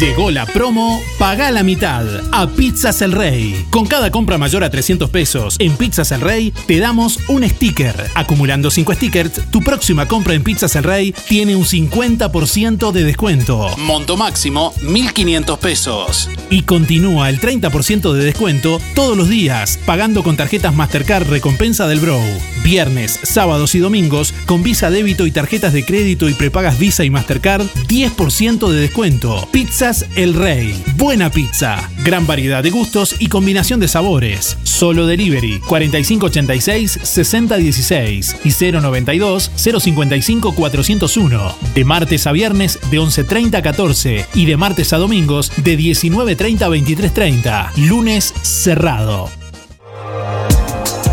Llegó la promo Paga la mitad a Pizzas El Rey. Con cada compra mayor a 300 pesos en Pizzas El Rey te damos un sticker. Acumulando 5 stickers, tu próxima compra en Pizzas El Rey tiene un 50% de descuento. Monto máximo 1500 pesos. Y continúa el 30% de descuento todos los días pagando con tarjetas Mastercard Recompensa del Bro. Viernes, sábados y domingos con Visa Débito y tarjetas de crédito y prepagas Visa y Mastercard 10% de descuento. Pizzas El Rey. Buena pizza. Gran variedad de gustos y combinación de sabores. Solo delivery 4586-6016 y 092-055-401. De martes a viernes de 11.30 a 14 y de martes a domingos de 19.30 a 23.30. Lunes cerrado.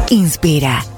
Inspira.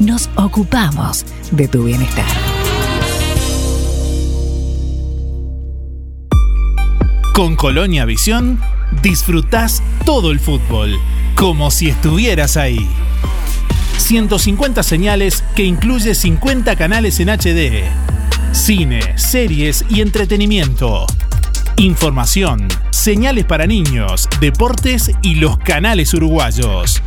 nos ocupamos de tu bienestar. Con Colonia Visión disfrutás todo el fútbol, como si estuvieras ahí. 150 señales que incluye 50 canales en HD. Cine, series y entretenimiento. Información, señales para niños, deportes y los canales uruguayos.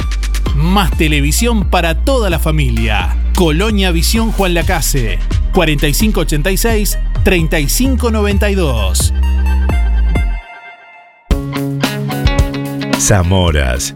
Más televisión para toda la familia. Colonia Visión Juan Lacase. 4586-3592. Zamoras.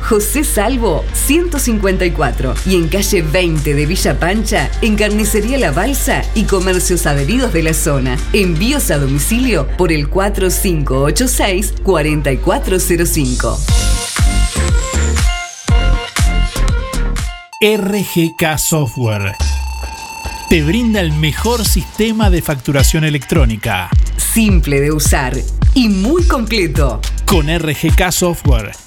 José Salvo 154 y en calle 20 de Villa Pancha, en Carnicería La Balsa y comercios adheridos de la zona. Envíos a domicilio por el 4586 4405. RGK Software te brinda el mejor sistema de facturación electrónica. Simple de usar y muy completo. Con RGK Software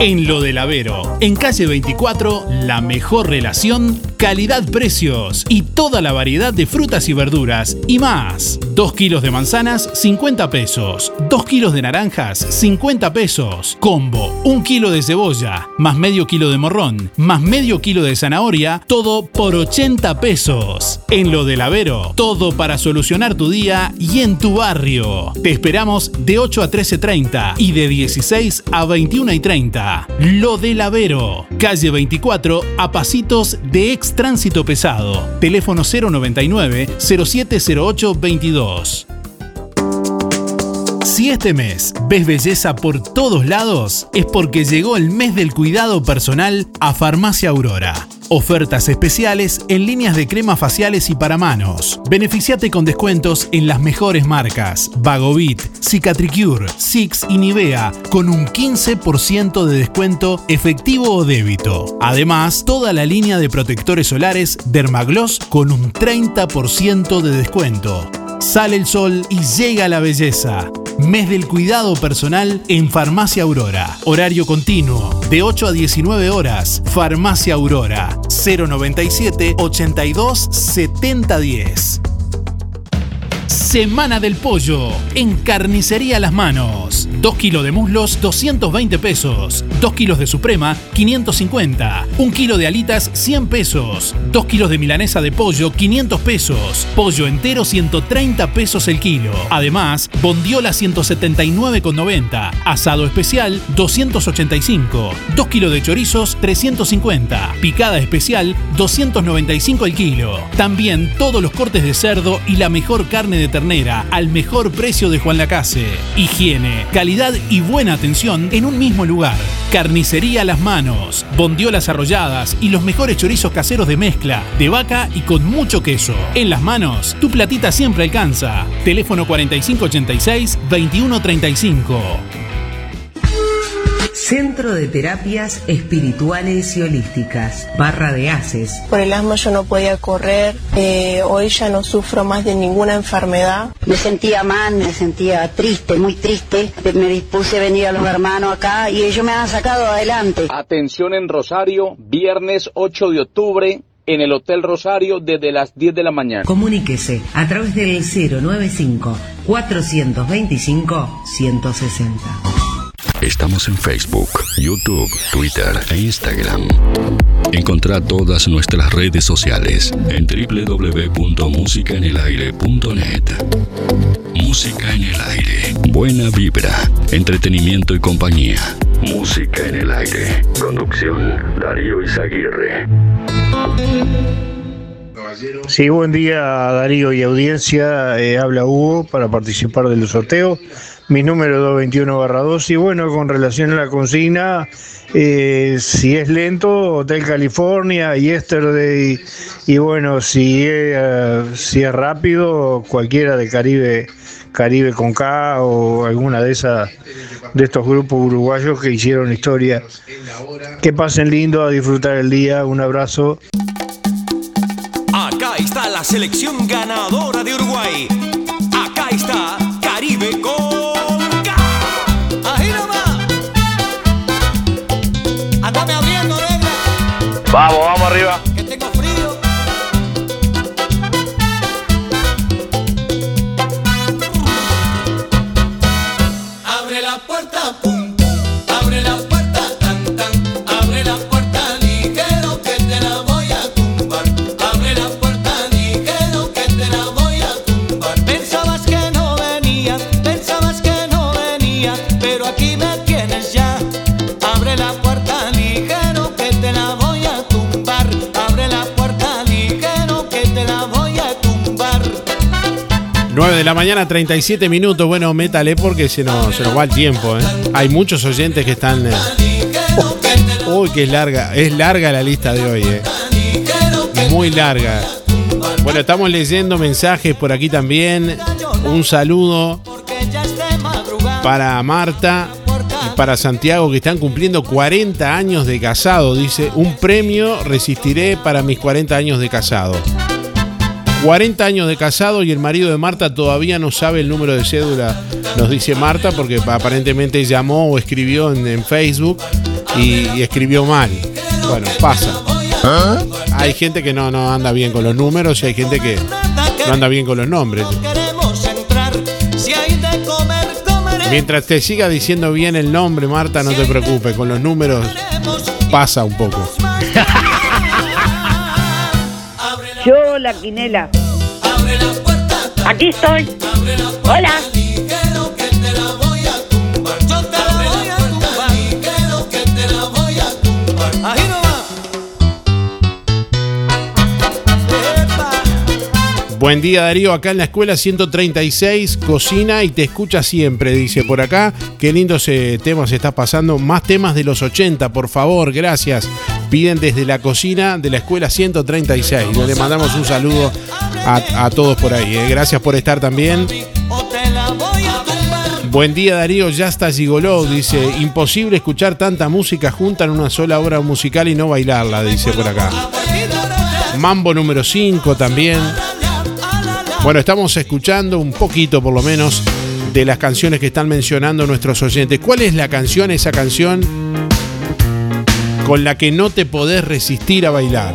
En lo del Avero, en calle 24, la mejor relación, calidad-precios y toda la variedad de frutas y verduras y más. 2 kilos de manzanas, 50 pesos. 2 kilos de naranjas, 50 pesos. Combo, 1 kilo de cebolla, más medio kilo de morrón, más medio kilo de zanahoria, todo por 80 pesos. En lo del Avero, todo para solucionar tu día y en tu barrio. Te esperamos de 8 a 13.30 y de 16 a 21 y 30. Lo del Avero, calle 24, a pasitos de ex tránsito pesado. Teléfono 099 0708 22. Si este mes ves belleza por todos lados, es porque llegó el mes del cuidado personal a Farmacia Aurora. Ofertas especiales en líneas de cremas faciales y para manos. Beneficiate con descuentos en las mejores marcas: Vagovit, Cicatricure, Six y Nivea, con un 15% de descuento efectivo o débito. Además, toda la línea de protectores solares Dermagloss con un 30% de descuento. Sale el sol y llega la belleza. Mes del cuidado personal en Farmacia Aurora. Horario continuo, de 8 a 19 horas. Farmacia Aurora, 097 82 70 10. Semana del Pollo en Carnicería Las Manos. 2 kilos de muslos, 220 pesos. 2 kilos de Suprema, 550. 1 kilo de alitas, 100 pesos. 2 kilos de milanesa de pollo, 500 pesos. Pollo entero, 130 pesos el kilo. Además, bondiola 179,90. Asado especial, 285. 2 kilos de chorizos, 350. Picada especial, 295 el kilo. También todos los cortes de cerdo y la mejor carne de ternera al mejor precio de Juan Lacase. Higiene, calidad y buena atención en un mismo lugar. Carnicería Las Manos, bondiolas arrolladas y los mejores chorizos caseros de mezcla, de vaca y con mucho queso. En Las Manos, tu platita siempre alcanza. Teléfono 4586-2135. Centro de Terapias Espirituales y Holísticas, Barra de Haces. Por el asma yo no podía correr, eh, hoy ya no sufro más de ninguna enfermedad. Me sentía mal, me sentía triste, muy triste. Me dispuse a venir a los hermanos acá y ellos me han sacado adelante. Atención en Rosario, viernes 8 de octubre. En el Hotel Rosario desde las 10 de la mañana. Comuníquese a través del 095 425 160. Estamos en Facebook, YouTube, Twitter e Instagram. Encontrá todas nuestras redes sociales en www.musicaenelaire.net. Música en el aire. Buena vibra, entretenimiento y compañía. Música en el aire. Conducción Darío Izaguirre. Sí, buen día Darío y audiencia. Eh, habla Hugo para participar del sorteo. Mi número 221 2 y bueno, con relación a la consigna, eh, si es lento, Hotel California, Yesterday y bueno, si es, eh, si es rápido, cualquiera de Caribe, Caribe con K o alguna de esas de estos grupos uruguayos que hicieron historia. Que pasen lindo a disfrutar el día. Un abrazo. Acá está la selección ganadora de Uruguay. Vamos, vamos arriba. De la mañana, 37 minutos. Bueno, métale porque se nos, se nos va el tiempo. ¿eh? Hay muchos oyentes que están. eh, Uy, que es larga. Es larga la lista de hoy. ¿eh? Muy larga. Bueno, estamos leyendo mensajes por aquí también. Un saludo para Marta y para Santiago que están cumpliendo 40 años de casado. Dice, un premio resistiré para mis 40 años de casado. 40 años de casado y el marido de Marta todavía no sabe el número de cédula, nos dice Marta, porque aparentemente llamó o escribió en, en Facebook y, y escribió mal. Bueno, pasa. Hay gente que no, no anda bien con los números y hay gente que no anda bien con los nombres. Mientras te siga diciendo bien el nombre, Marta, no te preocupes, con los números pasa un poco. Quinela. Aquí estoy. Hola. Buen día Darío, acá en la escuela 136, cocina y te escucha siempre, dice por acá. Qué lindos temas está pasando. Más temas de los 80, por favor, gracias. Piden desde la cocina de la escuela 136. Le mandamos un saludo a, a todos por ahí. eh. Gracias por estar también. Buen día Darío, ya está Gigoló, dice, imposible escuchar tanta música junta en una sola obra musical y no bailarla, dice por acá. Mambo número 5 también. Bueno, estamos escuchando un poquito por lo menos de las canciones que están mencionando nuestros oyentes. ¿Cuál es la canción, esa canción con la que no te podés resistir a bailar?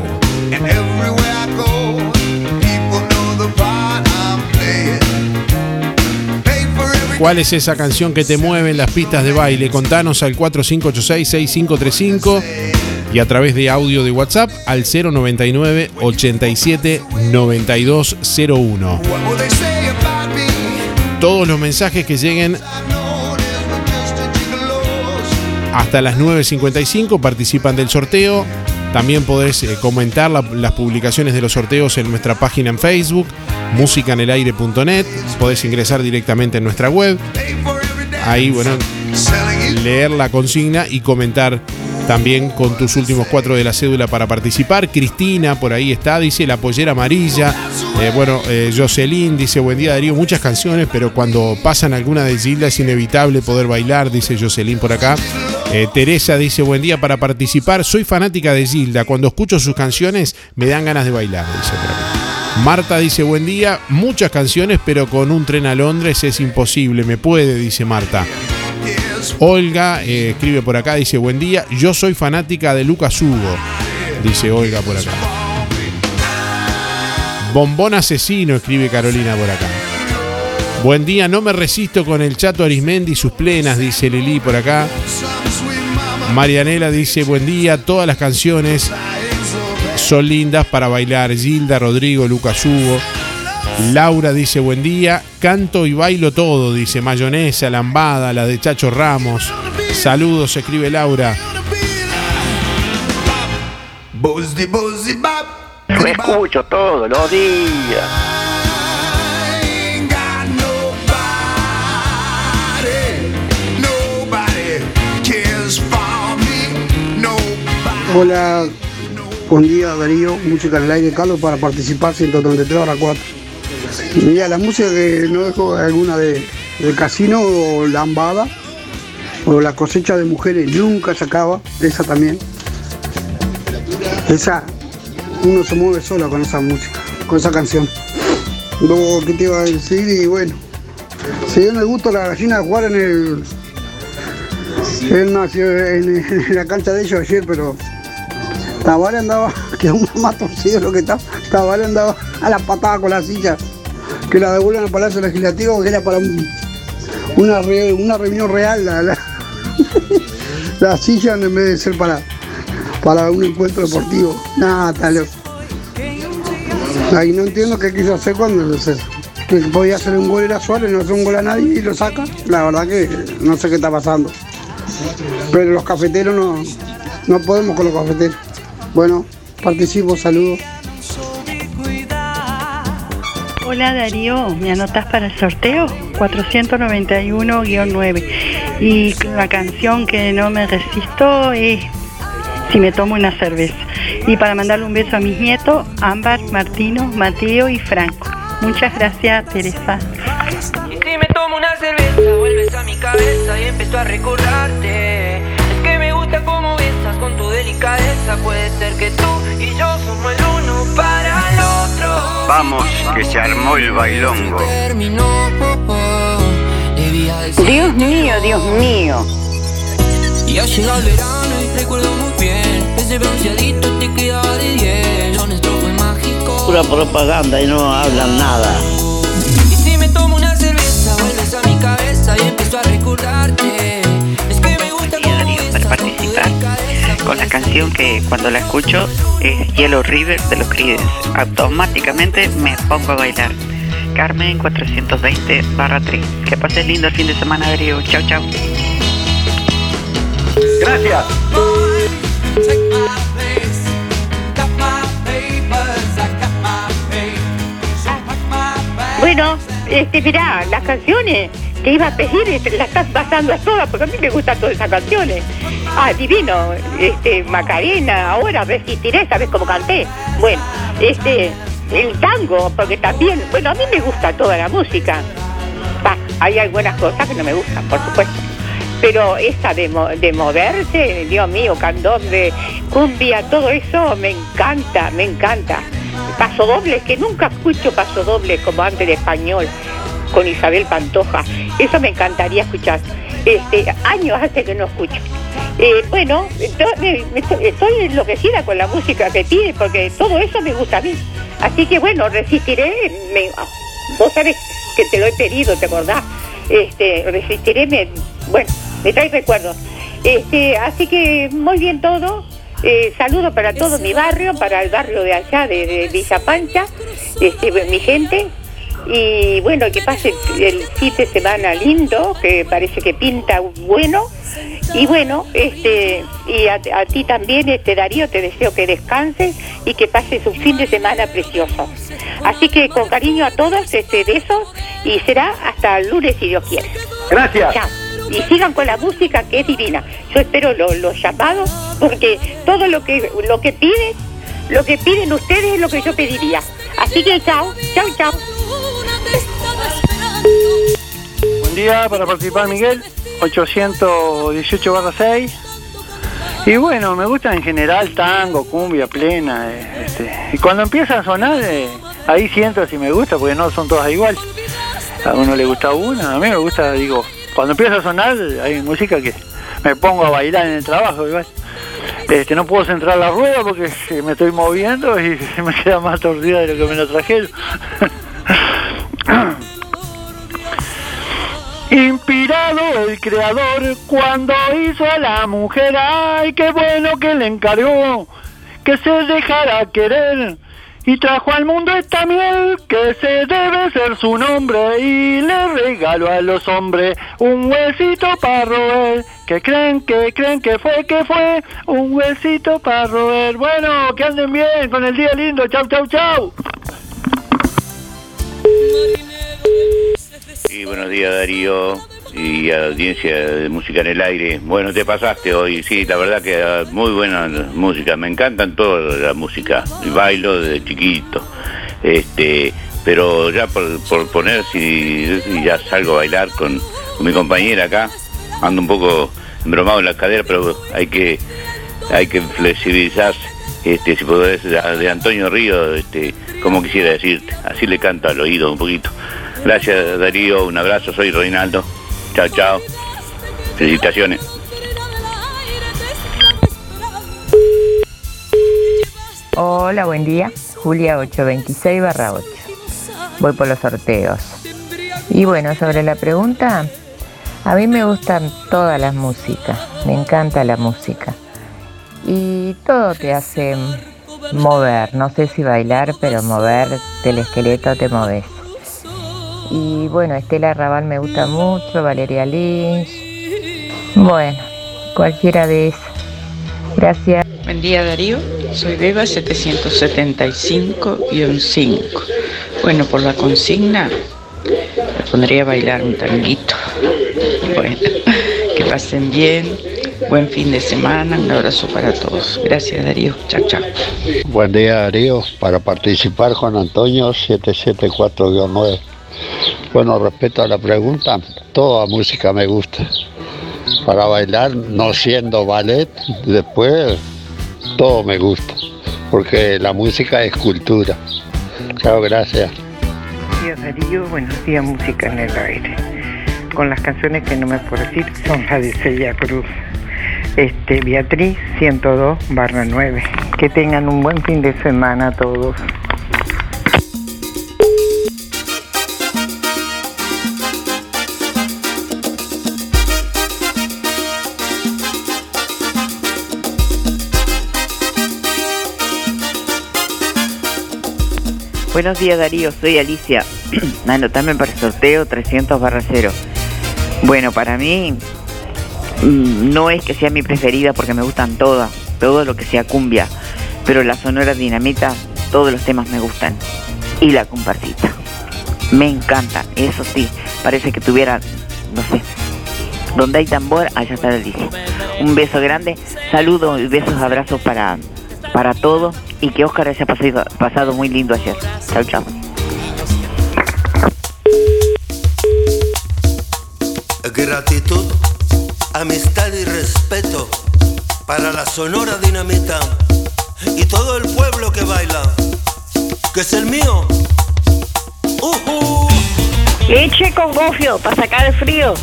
¿Cuál es esa canción que te mueve en las pistas de baile? Contanos al 4586-6535 y a través de audio de WhatsApp al 099 87 9201. Todos los mensajes que lleguen hasta las 9.55 participan del sorteo. También podés eh, comentar la- las publicaciones de los sorteos en nuestra página en Facebook, musicanelaire.net. Podés ingresar directamente en nuestra web. Ahí, bueno, leer la consigna y comentar también con tus últimos cuatro de la cédula para participar. Cristina, por ahí está, dice la pollera amarilla. Eh, bueno, eh, Jocelyn dice, buen día Darío, muchas canciones, pero cuando pasan alguna de Gilda es inevitable poder bailar, dice Jocelyn por acá. Eh, Teresa dice, buen día para participar. Soy fanática de Gilda, cuando escucho sus canciones me dan ganas de bailar, dice por. Marta dice, buen día, muchas canciones, pero con un tren a Londres es imposible, me puede, dice Marta. Olga eh, escribe por acá, dice, buen día, yo soy fanática de Lucas Hugo, dice Olga por acá. Bombón asesino, escribe Carolina por acá. Buen día, no me resisto con el Chato Arismendi y sus plenas, dice Lili por acá. Marianela dice, buen día, todas las canciones son lindas para bailar. Gilda, Rodrigo, Lucas Hugo. Laura dice, buen día, canto y bailo todo, dice mayonesa, lambada, la de Chacho Ramos. Saludos, escribe Laura. Lo escucho todos los días. Hola, buen día Darío, música en el aire, Carlos, para participar 133 horas 4. Mira, la música que no dejo alguna de, de casino o lambada, o la cosecha de mujeres nunca se acaba, esa también. Esa, uno se mueve solo con esa música, con esa canción. Luego, ¿qué te iba a decir? Y bueno, si yo me gusta la gallina jugar en el. Él nació en, la cancha de ellos ayer, pero Tabale andaba, que uno más torcido lo que está, Tabale andaba a la patada con la silla, que la devuelven al Palacio Legislativo, que era para un- una, una reunión real, la, la, la silla en vez de ser para, para un encuentro deportivo. Nada, tal. Ahí no entiendo qué quiso hacer cuando se- que podía hacer un gol era Suárez, no hace un gol a nadie y lo saca. La verdad que no sé qué está pasando. Pero los cafeteros no, no podemos con los cafeteros. Bueno, participo, saludos. Hola Darío, ¿me anotas para el sorteo? 491-9. Y la canción que no me resisto es Si me tomo una cerveza. Y para mandarle un beso a mis nietos, Ámbar, Martino, Mateo y Franco. Muchas gracias, Teresa. Y si me tomo una cerveza, vuelves a mi cabeza y empiezo a recordarte. Puede ser que tú y yo somos el uno para el otro. Vamos, que se armó el bailongo. Terminó. Dios mío, Dios mío. Y ha llegado el verano y recuerdo muy bien. Ese bronceadito te quedaba de 10. Lo nuestro fue mágico. Pura propaganda y no hablan nada. Y si me tomo una cerveza, vuelves a mi cabeza y empiezo a recordarte. La canción que cuando la escucho es Yellow River de los Creedence. Automáticamente me pongo a bailar. Carmen 420 barra 3. Que pases lindo el fin de semana, Darío. Chau, chau. Gracias. Bueno, este, mirá, las canciones iba a pedir este, las estás pasando a todas, porque a mí me gustan todas esas canciones. Ah, divino, este, Macarena, ahora resistiré, ¿sabes cómo canté? Bueno, este, el tango, porque también, bueno, a mí me gusta toda la música. Va, hay algunas cosas que no me gustan, por supuesto. Pero esa de, de moverse, Dios mío, candombe, cumbia, todo eso me encanta, me encanta. Paso doble, que nunca escucho paso doble como antes de español con Isabel Pantoja. Eso me encantaría escuchar. Este, años hace que no escucho. Eh, bueno, estoy enloquecida con la música que pide porque todo eso me gusta a mí. Así que bueno, resistiré. me- vos sabés que te lo he pedido, ¿te acordás? Este, resistiré, me, bueno, me trae recuerdos. Este, así que muy bien todo. Eh, saludo para todo mi barrio, para el barrio de allá de, de Villa Pancha, este, mi gente. Y bueno, que pase el, fin de semana lindo, que parece que pinta bueno. Y bueno, este, y a, a ti también, este Darío, te deseo que descanses y que pases un fin de semana precioso. Así que con cariño a todos, este, besos y será hasta el lunes si Dios quiere. Gracias. Chao. Y sigan con la música que es divina. Yo espero lo- los llamados porque todo lo que lo que piden, lo que piden ustedes es lo que yo pediría. Así que chao, chao, chao. Buen día para participar, Miguel. 818 barra 6. Y bueno, me gusta en general tango, cumbia plena. eh, este, y cuando empieza a sonar, eh, ahí siento si me gusta, porque no son todas igual. A uno le gusta una, a mí me gusta, digo, cuando empieza a sonar, hay música que me pongo a bailar en el trabajo igual. Este, no puedo centrar la rueda porque me estoy moviendo y me queda más torcida de lo que me lo trajeron. Inspirado el creador cuando hizo a la mujer, ay, qué bueno que le encargó que se dejara querer y trajo al mundo esta miel que se debe ser su nombre y le regaló a los hombres un huesito para roer. Que creen, que creen que fue, que fue un huesito para roer. Bueno, que anden bien con el día lindo. Chau, chau, chau. Sí, buenos días Darío y a la audiencia de Música en el Aire. Bueno, te pasaste hoy, sí, la verdad que ah, muy buena música, me encantan toda la música, y bailo desde chiquito. Este, pero ya por, por poner si, ya salgo a bailar con, mi compañera acá, ando un poco embromado en la cadera, pero hay que hay que flexibilizarse. Este, si podés, de Antonio Río, este, como quisiera decirte, así le canto al oído un poquito. Gracias Darío, un abrazo, soy Reinaldo. Chao, chao. Felicitaciones. Hola, buen día. Julia 826 barra 8. Voy por los sorteos. Y bueno, sobre la pregunta, a mí me gustan todas las músicas. Me encanta la música. Y todo te hace mover. No sé si bailar, pero mover del esqueleto te moves. Y bueno, Estela Raval me gusta mucho, Valeria Lynch. Bueno, cualquiera de esas. Gracias. Buen día Darío, soy Beba 775-5. Bueno, por la consigna me pondría a bailar un tanguito. Bueno, que pasen bien, buen fin de semana, un abrazo para todos. Gracias Darío, chao, chao. Buen día Darío, para participar Juan Antonio 774-9. Bueno, respecto a la pregunta, toda música me gusta. Para bailar, no siendo ballet, después todo me gusta, porque la música es cultura. Chao, gracias. Buenos días buenos días Música en el Aire. Con las canciones que no me puedo decir son las de Celia Cruz. Este, Beatriz 102 barra 9. Que tengan un buen fin de semana todos. Buenos días Darío, soy Alicia. Anotame para el sorteo 300 barra 0. Bueno, para mí mm, no es que sea mi preferida porque me gustan todas, todo lo que sea cumbia, pero la Sonora Dinamita, todos los temas me gustan. Y la comparsita. Me encanta, eso sí, parece que tuviera, no sé, donde hay tambor, allá está Alicia. Un beso grande, saludos y besos, abrazos para, para todos y que Oscar haya pasado, pasado muy lindo ayer. Chao, chao. Gratitud, amistad y respeto para la Sonora Dinamita y todo el pueblo que baila, que es el mío. Ujú. Leche con gofio para sacar el frío.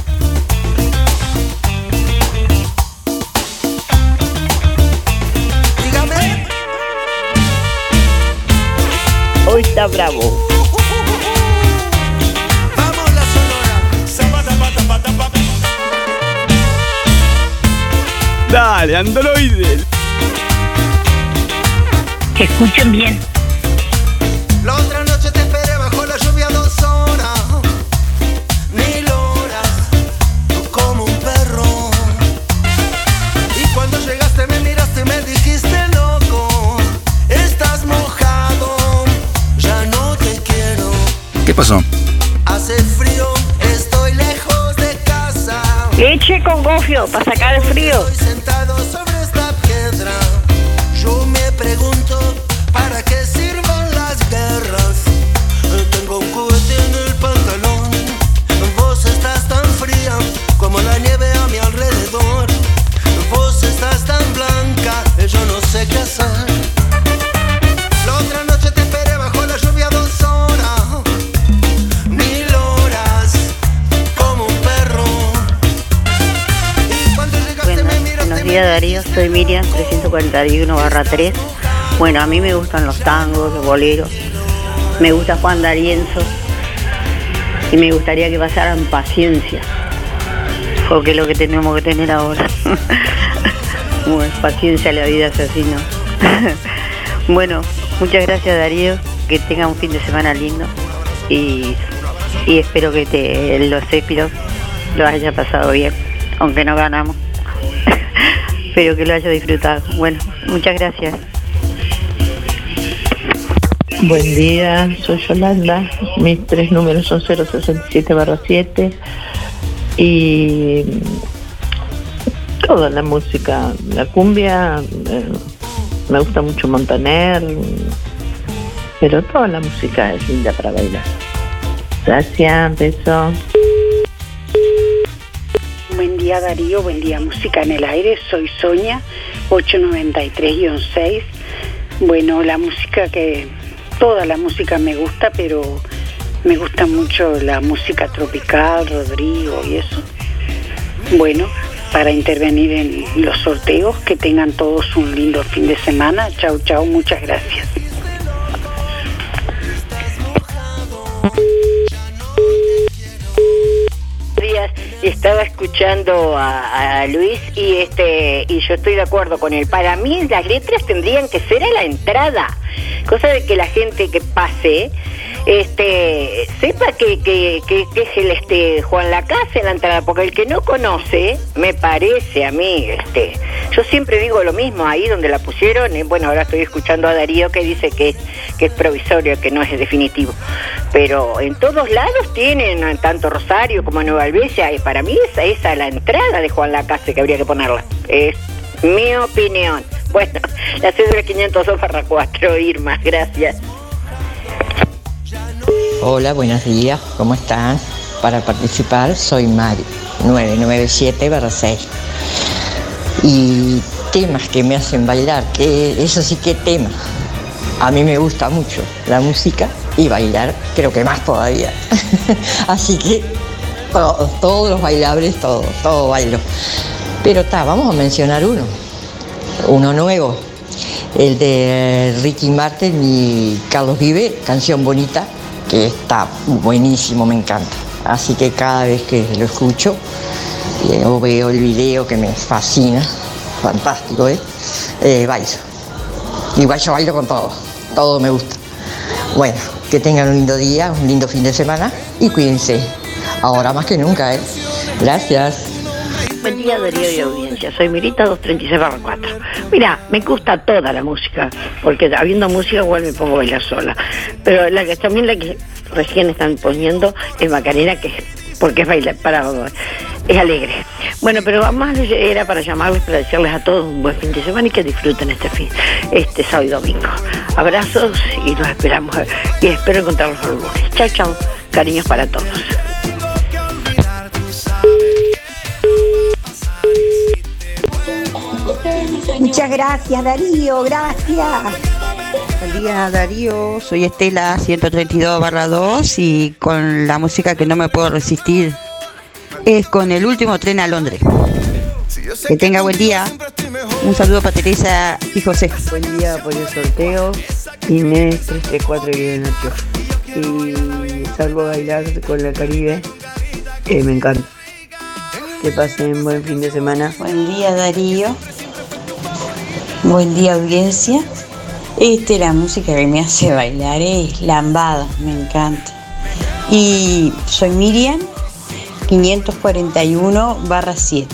Hoy está bravo. Vamos la Sonora. Zapata, pata, pata, pata. Dale, androide. Que escuchen bien. ¿Qué pasó? Hace frío, estoy lejos de casa. Leche con gofio para sacar el frío. Estoy sentado sobre esta piedra. Yo me pregunto para qué sirven las guerras. Tengo un cohete en el pantalón. Vos estás tan fría como la nieve a mi alrededor. Vos estás tan blanca, yo no sé qué hacer. Días Darío, soy Miriam 341 barra 3. Bueno, a mí me gustan los tangos, los boleros, me gusta Juan D'Arienzo y me gustaría que pasaran paciencia. porque es lo que tenemos que tener ahora. bueno, paciencia, la vida es así, ¿no? bueno, muchas gracias Darío, que tenga un fin de semana lindo y, espero que te, los Épiros lo haya pasado bien, aunque no ganamos. Espero que lo haya disfrutado. Bueno, muchas gracias. Buen día, soy Yolanda. Mis tres números son 067 7 y toda la música, la cumbia, eh, me gusta mucho Montaner, pero toda la música es linda para bailar. Gracias, beso. Día Darío, buen día Música en el Aire, soy Sonia, 893-6. Bueno, la música que, toda la música me gusta, pero me gusta mucho la música tropical, Rodrigo y eso. Bueno, para intervenir en los sorteos, que tengan todos un lindo fin de semana. Chau, chau, muchas gracias. Estaba escuchando a, Luis y este y yo estoy de acuerdo con él. Para mí las letras tendrían que ser a la entrada, cosa de que la gente que pase este sepa que, que, que- que es el este Juan Lacase en la entrada, porque el que no conoce, me parece a mí, este, yo siempre digo lo mismo, ahí donde la pusieron, bueno, ahora estoy escuchando a Darío que dice que es, que es provisorio, que no es definitivo, pero en todos lados tienen, tanto Rosario como Nueva Albesia, y para mí esa es la entrada de Juan Lacase que habría que ponerla, es mi opinión. Bueno, la cédula 502 barra 4, Irma, gracias. Hola, buenos días, ¿cómo están? Para participar soy Mari, 997-6. Y temas que me hacen bailar, que eso sí que tema. A mí me gusta mucho la música y bailar creo que más todavía. Así que todo- todos los bailables, todo, todo bailo. Pero está, vamos a mencionar uno, uno nuevo, el de Ricky Martin y Carlos Vive, Canción Bonita, que está buenísimo, me encanta. Así que cada vez que lo escucho eh, o veo el video que me fascina, fantástico, ¿eh? Eh, bailo. Igual yo bailo con todo, todo me gusta. Bueno, que tengan un lindo día, un lindo fin de semana y cuídense. Ahora más que nunca, ¿eh? Gracias. Buen día, Darío y audiencia. Soy Mirita 236 4. Mira, me gusta toda la música, porque habiendo música igual me pongo a bailar sola. Pero la que también la que recién están poniendo es Macarena, que porque es bailar para es alegre. Bueno, pero más era para llamarles para decirles a todos un buen fin de semana y que disfruten este fin, este sábado y domingo. Abrazos y los esperamos y espero encontrarlos el lunes. Chao, chao. Cariños para todos. Muchas gracias, Darío, gracias. Buen día Darío, soy Estela 132 barra 2 y con la música que no me puedo resistir es con el último tren a Londres. Que tenga buen día. Un saludo para Teresa y José. Buen día por el sorteo. Inés 334 y 8. Y salgo a bailar con la Caribe. que me encanta. Que pasen buen fin de semana. Buen día Darío. Buen día audiencia. Este la música que me hace bailar es lambada, me encanta. Y soy Miriam 541 barra 7.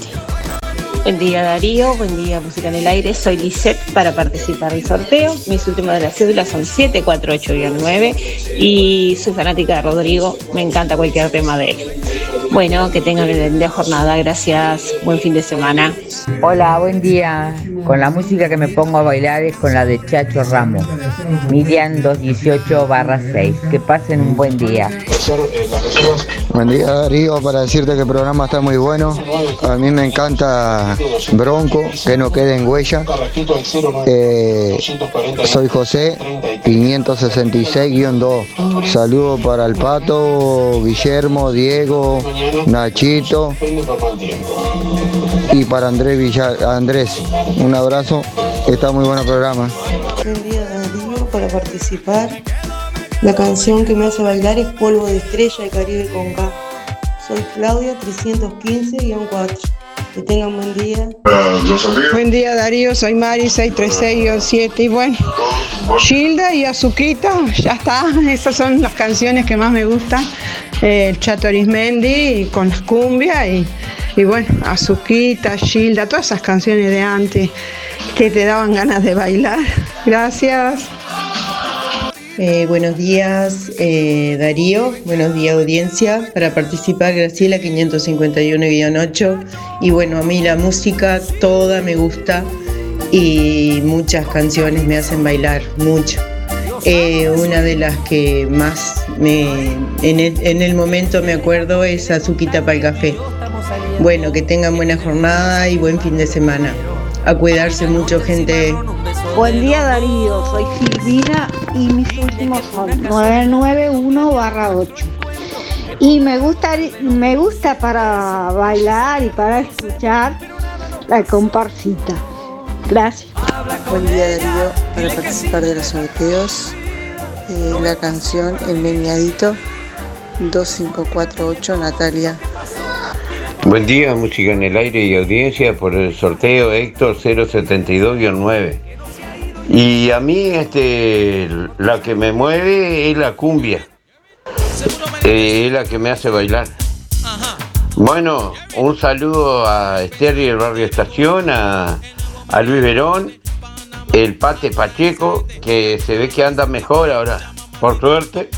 Buen día Darío, buen día Música en el Aire, soy Lisette para participar del sorteo. Mis últimas de las cédulas son 748-9 y soy fanática de Rodrigo, me encanta cualquier tema de él. Bueno, que tengan una linda jornada, gracias, buen fin de semana. Hola, buen día. Con la música que me pongo a bailar es con la de Chacho Ramos. Miriam 218 barra 6. Que pasen un buen día. Buen día Darío, para decirte que el programa está muy bueno. A mí me encanta Bronco, que no quede en huella. Eh, soy José, 566-2. Saludos para el Pato, Guillermo, Diego, Nachito y para Andrés Villar, Andrés. Un abrazo, está muy bueno el programa. Buen día Darío para participar. La canción que me hace bailar es Polvo de Estrella de Caribe con K. soy Claudia 315-4. Que tengan buen día. Buen día Darío, soy Mari 636-7 y bueno, Gilda y Azuquita, ya está, esas son las canciones que más me gustan. Eh, el Chato Arismendi con las cumbias y, y bueno, Azuquita, Gilda, todas esas canciones de antes que te daban ganas de bailar. Gracias. Eh, buenos días, eh, Darío. Buenos días, audiencia. Para participar, Graciela 551-8. Y bueno, a mí la música toda me gusta y muchas canciones me hacen bailar, mucho. Eh, una de las que más me, en, el, en el momento me acuerdo es Azuquita para el café. Bueno, que tengan buena jornada y buen fin de semana. A cuidarse mucho, gente. Buen día Darío, soy Silvina y mis últimos son 991 barra 8. Y me gusta, me gusta para bailar y para escuchar la comparsita. Gracias. Buen día Darío, para participar de los sorteos. eh, la canción El Meñadito 2548 Natalia. Buen día, música en el aire y audiencia por el sorteo Héctor 072-9. Y a mí este, la que me mueve es la cumbia. Eh, es la que me hace bailar. Bueno, un saludo a Esther y el barrio Estación, a, a Luis Verón, el Pate Pacheco, que se ve que anda mejor ahora, por suerte.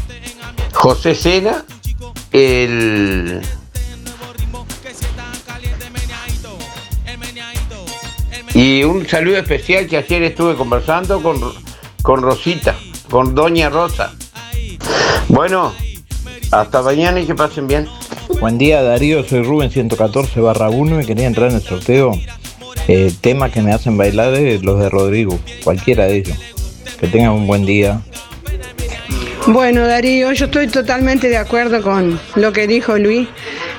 José Sena, el Y un saludo especial que ayer estuve conversando con, con Rosita, con Doña Rosa. Bueno, hasta mañana y que pasen bien. Buen día Darío, soy Rubén 114 barra 1 y quería entrar en el sorteo. Eh, temas que me hacen bailar es los de Rodrigo, cualquiera de ellos. Que tengan un buen día. Bueno, Darío, yo estoy totalmente de acuerdo con lo que dijo Luis.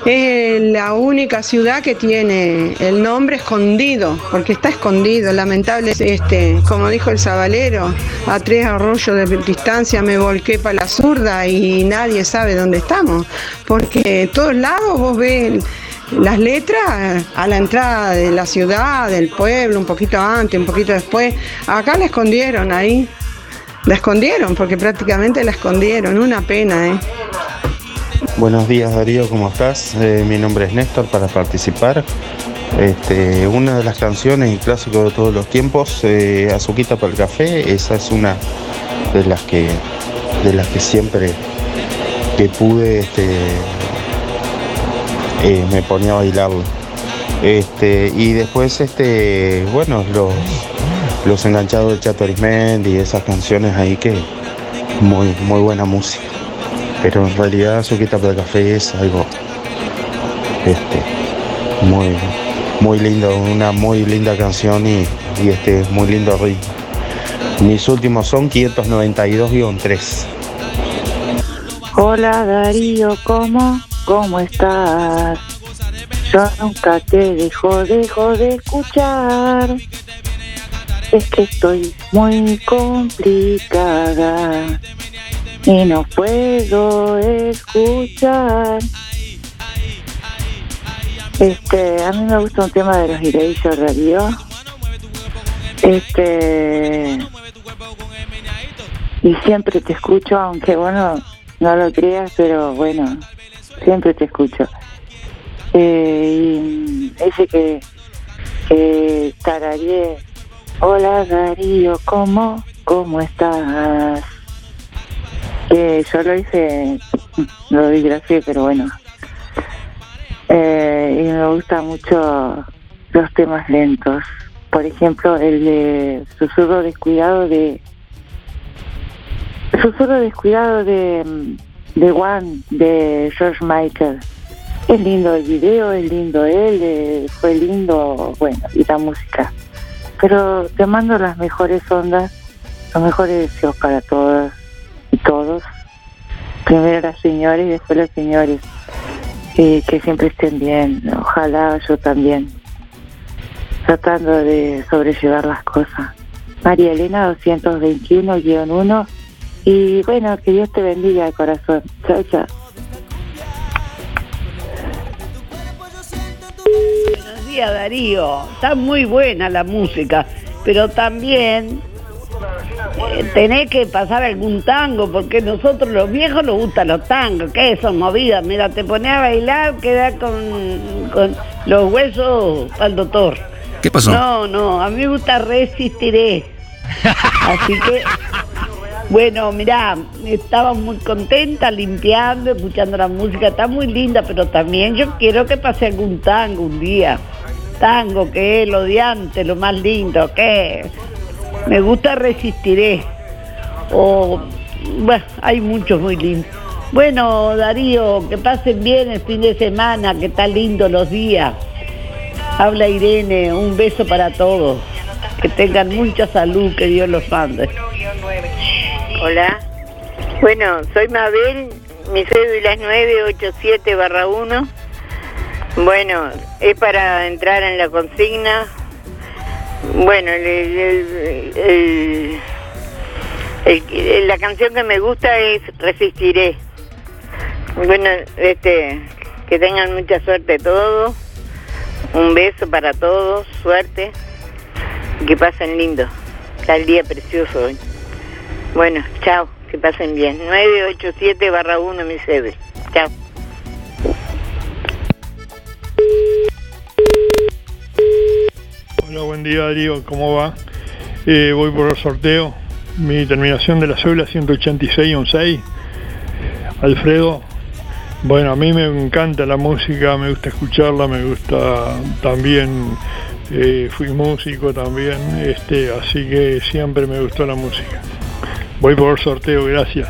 Es la única ciudad que tiene el nombre escondido, porque está escondido. Lamentable, este, como dijo el sabalero, a tres arroyos de distancia me volqué para la zurda y nadie sabe dónde estamos, porque todos lados vos ves las letras a la entrada de la ciudad, del pueblo, un poquito antes, un poquito después. Acá la escondieron ahí. La escondieron, porque prácticamente la escondieron. Una pena, ¿eh? Buenos días Darío, ¿cómo estás? Eh, mi nombre es Néstor para participar. Este, una de las canciones y de todos los tiempos, eh, Azuquita para el café, esa es una de las que de las que siempre que pude este, eh, me ponía a bailarlo. Este, y después este, bueno, los, los enganchados del Chato Arismendi y esas canciones ahí que muy, muy buena música. Pero en realidad Azuquita para café es algo este, muy, muy lindo, una muy linda canción y, y este muy lindo ritmo. Mis últimos son 592-3. Hola Darío, ¿cómo? ¿Cómo estás? Yo nunca te dejo, dejo de escuchar. Es que estoy muy complicada y no puedo escuchar. Este, a mí me gusta un tema de los Ireillos Radio. Este, y siempre te escucho, aunque bueno, no lo creas, pero bueno, siempre te escucho. Eh, y ese que, que hola Darío, ¿cómo? ¿Cómo estás? Que yo lo hice, lo disgracié, pero bueno. Eh, y me gustan mucho los temas lentos. Por ejemplo, el de Susurro Descuidado de... Susurro Descuidado de, de One, de George Michael. Es lindo el video, es lindo él, eh, fue lindo, bueno, y la música. Pero te mando las mejores ondas, los mejores deseos para todas y todos. Primero las señores y después los señores. Eh, que siempre estén bien, ojalá yo también. Tratando de sobrellevar las cosas. María Elena 221-1 y bueno, que Dios te bendiga de corazón. Chao, chao. día, Darío. Está muy buena la música, pero también eh, tenés que pasar algún tango, porque nosotros los viejos nos gustan los tangos. ¿Qué son movidas? Mira, te pones a bailar, queda con, con los huesos al doctor. ¿Qué pasó? No, no, a mí me gusta resistiré. Así que, bueno, mirá, estaba muy contenta limpiando, escuchando la música, está muy linda, pero también yo quiero que pase algún tango un día. Tango, que es lo de antes, lo más lindo, que me gusta resistiré. O, bueno, hay muchos muy lindos. Bueno, Darío, que pasen bien el fin de semana, que está lindo los días. Habla Irene, un beso para todos. Que tengan mucha salud, que Dios los mande. Hola. Bueno, soy Mabel, mi cédula es 987 barra 1. Bueno, es para entrar en la consigna. Bueno, el- la canción que me gusta es Resistiré. Bueno, este, que tengan mucha suerte todos. Un beso para todos, suerte. Que pasen lindo. Está el día precioso hoy. Bueno, chao, que pasen bien. 987 barra 1 mi sede. Chao. Hola, buen día Darío, ¿cómo va? Eh, voy por el sorteo. Mi terminación de la cédula 186-16. Alfredo, bueno, a mí me encanta la música, me gusta escucharla, me gusta también, eh, fui músico también, este, así que siempre me gustó la música. Voy por el sorteo, gracias.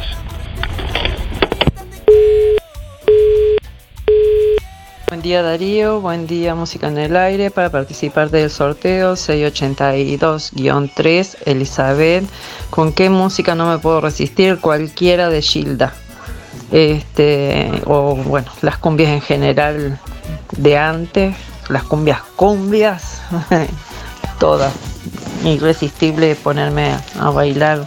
Buen día Darío, buen día Música en el Aire para participar del sorteo 682-3 Elizabeth. ¿Con qué música no me puedo resistir? Cualquiera de Gilda. Este, o bueno, las cumbias en general de antes, las cumbias cumbias, todas. Irresistible ponerme a bailar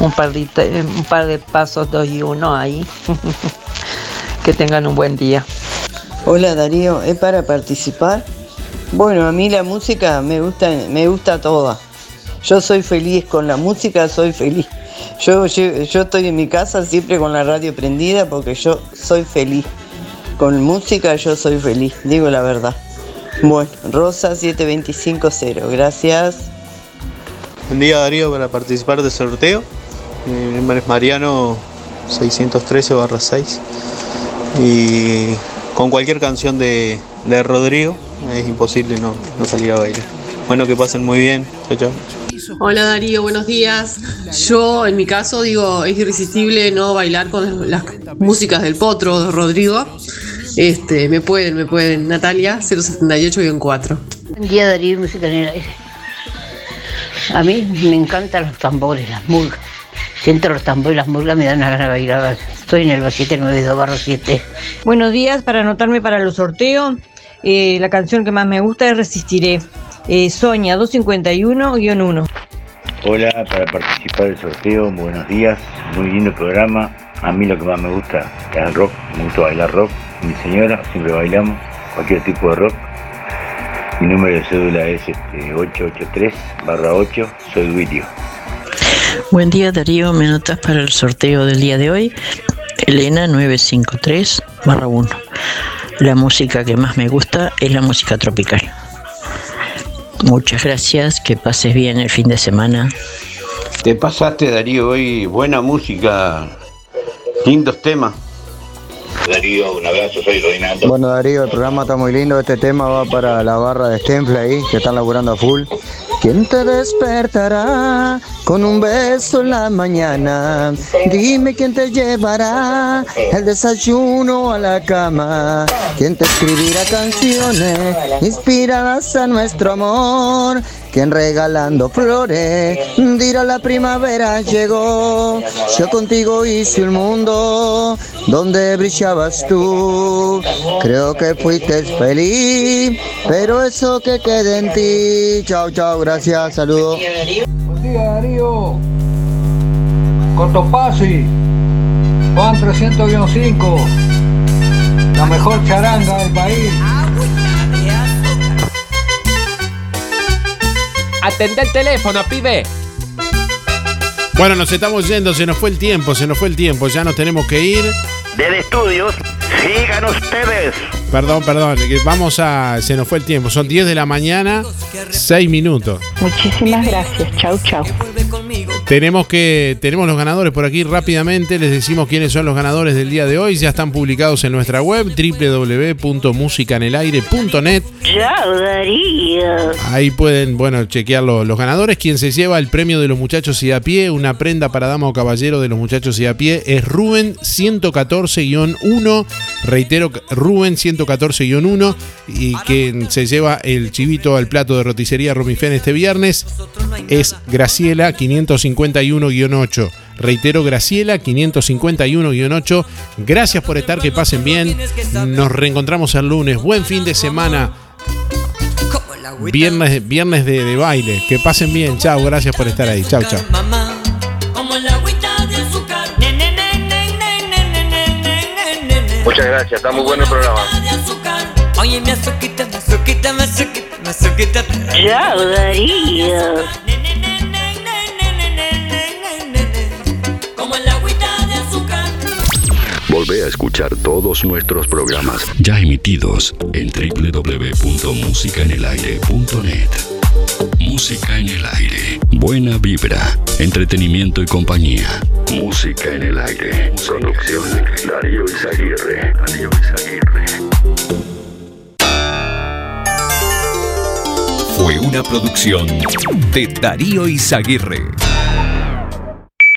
un par de, un par de pasos, dos y uno ahí. que tengan un buen día. Hola Darío, ¿es para participar? Bueno, a mí la música me gusta, me gusta toda. Yo soy feliz con la música, soy feliz. Yo, yo, yo estoy en mi casa siempre con la radio prendida porque yo soy feliz. Con música yo soy feliz, digo la verdad. Bueno, Rosa 7250, gracias. Buen día Darío para participar del sorteo. Mi nombre es Mariano 613 barra 6. Y con cualquier canción de, de Rodrigo es imposible no, no salir a bailar. Bueno, que pasen muy bien. Chao, chao. Hola Darío, buenos días. Yo en mi caso digo, es irresistible no bailar con las músicas del potro de Rodrigo. Este, me pueden, me pueden. Natalia 078-4. Buen día Darío, música en el aire. A mí me encantan los tambores, las murgas. Siento los tambores, las murgas me dan una gana de bailar. Estoy en el 792 barro 7. Buenos días, para anotarme para los sorteos, eh, la canción que más me gusta es Resistiré. Eh, Soña 251-1. Hola, para participar del sorteo, buenos días, muy lindo programa. A mí lo que más me gusta es el rock, me gusta bailar rock. Mi señora, siempre bailamos cualquier tipo de rock. Mi número de cédula es este, 883 8, soy Duilio. Buen día Darío, me notas para el sorteo del día de hoy. Elena 953 1. La música que más me gusta es la música tropical. Muchas gracias, que pases bien el fin de semana. Te pasaste, Darío, hoy buena música, lindos temas. Darío, un abrazo, soy Reinaldo. Bueno Darío, el programa está muy lindo, este tema va para la barra de Stemple ahí, que están laburando a full. ¿Quién te despertará con un beso en la mañana? Dime quién te llevará el desayuno a la cama. ¿Quién te escribirá canciones inspiradas a nuestro amor? ¿Quién regalando flores dirá la primavera llegó? Yo contigo hice un mundo donde brillabas tú. Creo que fuiste feliz, pero eso que quede en ti. Chao, chao, gracias, saludos. Buen día Darío. Cotopasi. Juan 300-5. La mejor charanga del país. Atende el teléfono, pibe. Bueno, nos estamos yendo, se nos fue el tiempo, se nos fue el tiempo, ya nos tenemos que ir. Del estudios, sigan ustedes. Perdón, perdón, que vamos a. Se nos fue el tiempo, son 10 de la mañana, 6 minutos. Muchísimas gracias. Chau, chau. Tenemos que. Tenemos los ganadores por aquí rápidamente. Les decimos quiénes son los ganadores del día de hoy. Ya están publicados en nuestra web www.musicanelaire.net. Ahí pueden, bueno, chequear los, los ganadores. Quien se lleva el premio de los muchachos y a pie, una prenda para dama o caballero de los muchachos y a pie, es Rubén 114-1. Reitero, Rubén 114-1 y quien se lleva el chivito al plato de roticería Romifén este viernes es Graciela 551-8. Reitero, Graciela 551-8. Gracias por estar, que pasen bien. Nos reencontramos el lunes. Buen fin de semana. Viernes, viernes de, de baile. Que pasen bien. Chao, gracias por estar ahí. Chao, chao. Muchas gracias, está muy bueno el programa. Oye, mi azuquita, mi azuquita, mi azuquita, mi azuquita. Chao, Darío. Volvé a escuchar todos nuestros programas ya emitidos en www.musicaenelaire.net. Música en el aire. Buena vibra, entretenimiento y compañía. Música en el aire. Producción Darío Izaguirre. Darío Izaguirre. Fue una producción de Darío Izaguirre.